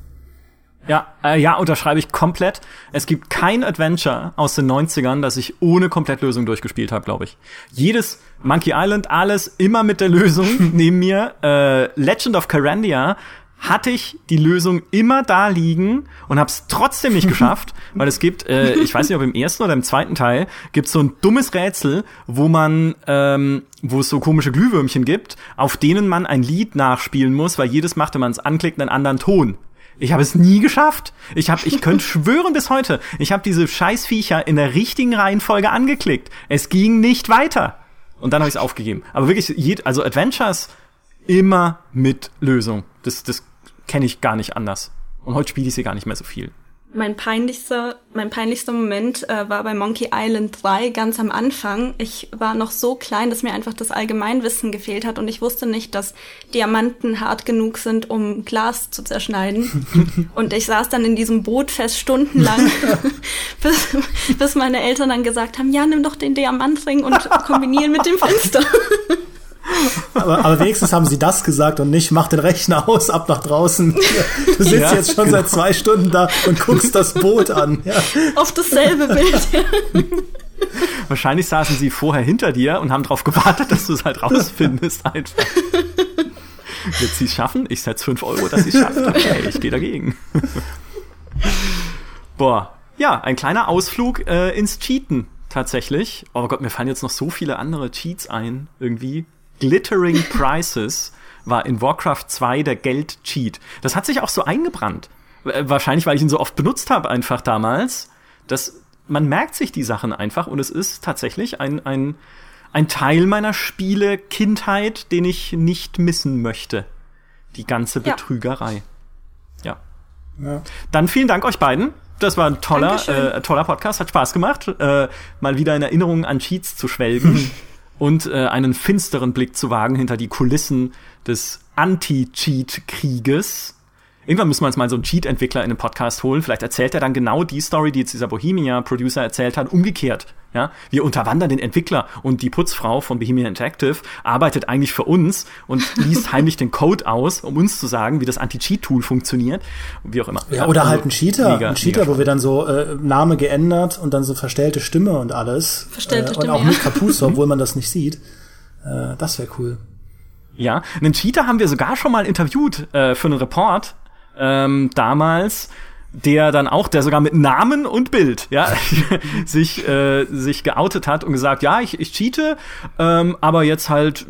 [SPEAKER 1] Ja, äh, ja, unterschreibe ich komplett. Es gibt kein Adventure aus den 90ern, das ich ohne Komplettlösung durchgespielt habe, glaube ich. Jedes Monkey Island, alles immer mit der Lösung neben mir. Äh, Legend of Carandia hatte ich die Lösung immer da liegen und habe es trotzdem nicht geschafft, weil es gibt, äh, ich weiß nicht, ob im ersten oder im zweiten Teil, gibt so ein dummes Rätsel, wo man, ähm, wo es so komische Glühwürmchen gibt, auf denen man ein Lied nachspielen muss, weil jedes macht, wenn man es anklickt, einen anderen Ton. Ich habe es nie geschafft. Ich habe, ich könnte schwören bis heute, ich habe diese Scheißviecher in der richtigen Reihenfolge angeklickt. Es ging nicht weiter. Und dann habe ich es aufgegeben. Aber wirklich, also Adventures immer mit Lösung. Das, das kenne ich gar nicht anders. Und heute spiele ich sie gar nicht mehr so viel.
[SPEAKER 3] Mein peinlichster, mein peinlichster Moment äh, war bei Monkey Island 3 ganz am Anfang. Ich war noch so klein, dass mir einfach das Allgemeinwissen gefehlt hat und ich wusste nicht, dass Diamanten hart genug sind, um Glas zu zerschneiden. und ich saß dann in diesem Boot fest stundenlang, bis, bis meine Eltern dann gesagt haben, ja, nimm doch den Diamantring und kombinieren mit dem Fenster.
[SPEAKER 2] aber, aber wenigstens haben sie das gesagt und nicht, mach den Rechner aus, ab nach draußen. Du sitzt ja, jetzt schon genau. seit zwei Stunden da und guckst das Boot an. Ja.
[SPEAKER 3] Auf dasselbe Bild.
[SPEAKER 1] Wahrscheinlich saßen sie vorher hinter dir und haben darauf gewartet, dass du es halt rausfindest einfach. Wird sie es schaffen? Ich setze 5 Euro, dass sie es schafft. Okay, ich gehe dagegen. Boah, ja, ein kleiner Ausflug äh, ins Cheaten tatsächlich. Oh Gott, mir fallen jetzt noch so viele andere Cheats ein, irgendwie. Glittering Prices war in Warcraft 2 der Geld-Cheat. Das hat sich auch so eingebrannt. Wahrscheinlich, weil ich ihn so oft benutzt habe, einfach damals. dass man merkt sich die Sachen einfach und es ist tatsächlich ein, ein, ein Teil meiner Spiele-Kindheit, den ich nicht missen möchte. Die ganze Betrügerei. Ja. ja. Dann vielen Dank euch beiden. Das war ein toller, äh, toller Podcast, hat Spaß gemacht, äh, mal wieder in Erinnerungen an Cheats zu schwelgen. und äh, einen finsteren Blick zu wagen hinter die Kulissen des Anti-Cheat-Krieges. Irgendwann müssen wir uns mal so einen Cheat-Entwickler in den Podcast holen. Vielleicht erzählt er dann genau die Story, die jetzt dieser Bohemia-Producer erzählt hat, umgekehrt. Ja, wir unterwandern den Entwickler und die Putzfrau von Bohemia Interactive arbeitet eigentlich für uns und liest heimlich den Code aus, um uns zu sagen, wie das Anti-Cheat-Tool funktioniert. Wie auch immer.
[SPEAKER 2] Ja, oder also, halt ein Cheater, mega, ein Cheater, wo wir dann so äh, Name geändert und dann so verstellte Stimme und alles.
[SPEAKER 3] Verstellte äh,
[SPEAKER 2] und
[SPEAKER 3] Stimme.
[SPEAKER 2] Und auch mit Kapuze, obwohl man das nicht sieht. Äh, das wäre cool.
[SPEAKER 1] Ja, einen Cheater haben wir sogar schon mal interviewt äh, für einen Report ähm, damals der dann auch, der sogar mit Namen und Bild, ja, sich, äh, sich geoutet hat und gesagt, ja, ich, ich cheate, ähm, aber jetzt halt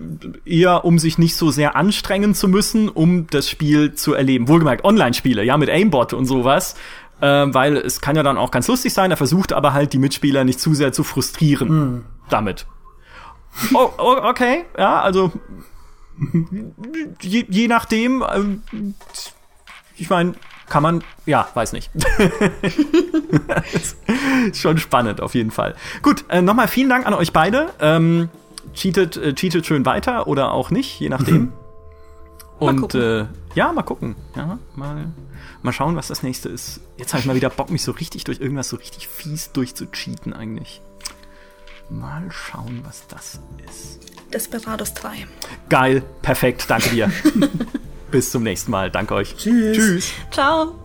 [SPEAKER 1] eher, um sich nicht so sehr anstrengen zu müssen, um das Spiel zu erleben. Wohlgemerkt, Online-Spiele, ja, mit Aimbot und sowas. Ähm, weil es kann ja dann auch ganz lustig sein, er versucht aber halt die Mitspieler nicht zu sehr zu frustrieren hm. damit. Oh, oh, okay, ja, also je, je nachdem, ähm, ich meine, kann man, ja, weiß nicht. schon spannend auf jeden Fall. Gut, äh, nochmal vielen Dank an euch beide. Ähm, cheatet, äh, cheatet schön weiter oder auch nicht, je nachdem. Und äh, ja, mal gucken. Ja, mal, mal schauen, was das nächste ist. Jetzt habe ich mal wieder Bock, mich so richtig durch irgendwas so richtig fies durchzucheaten eigentlich. Mal schauen, was das ist.
[SPEAKER 3] Desperados 3.
[SPEAKER 1] Geil, perfekt, danke dir. Bis zum nächsten Mal. Danke euch.
[SPEAKER 2] Tschüss.
[SPEAKER 1] Tschüss.
[SPEAKER 3] Ciao.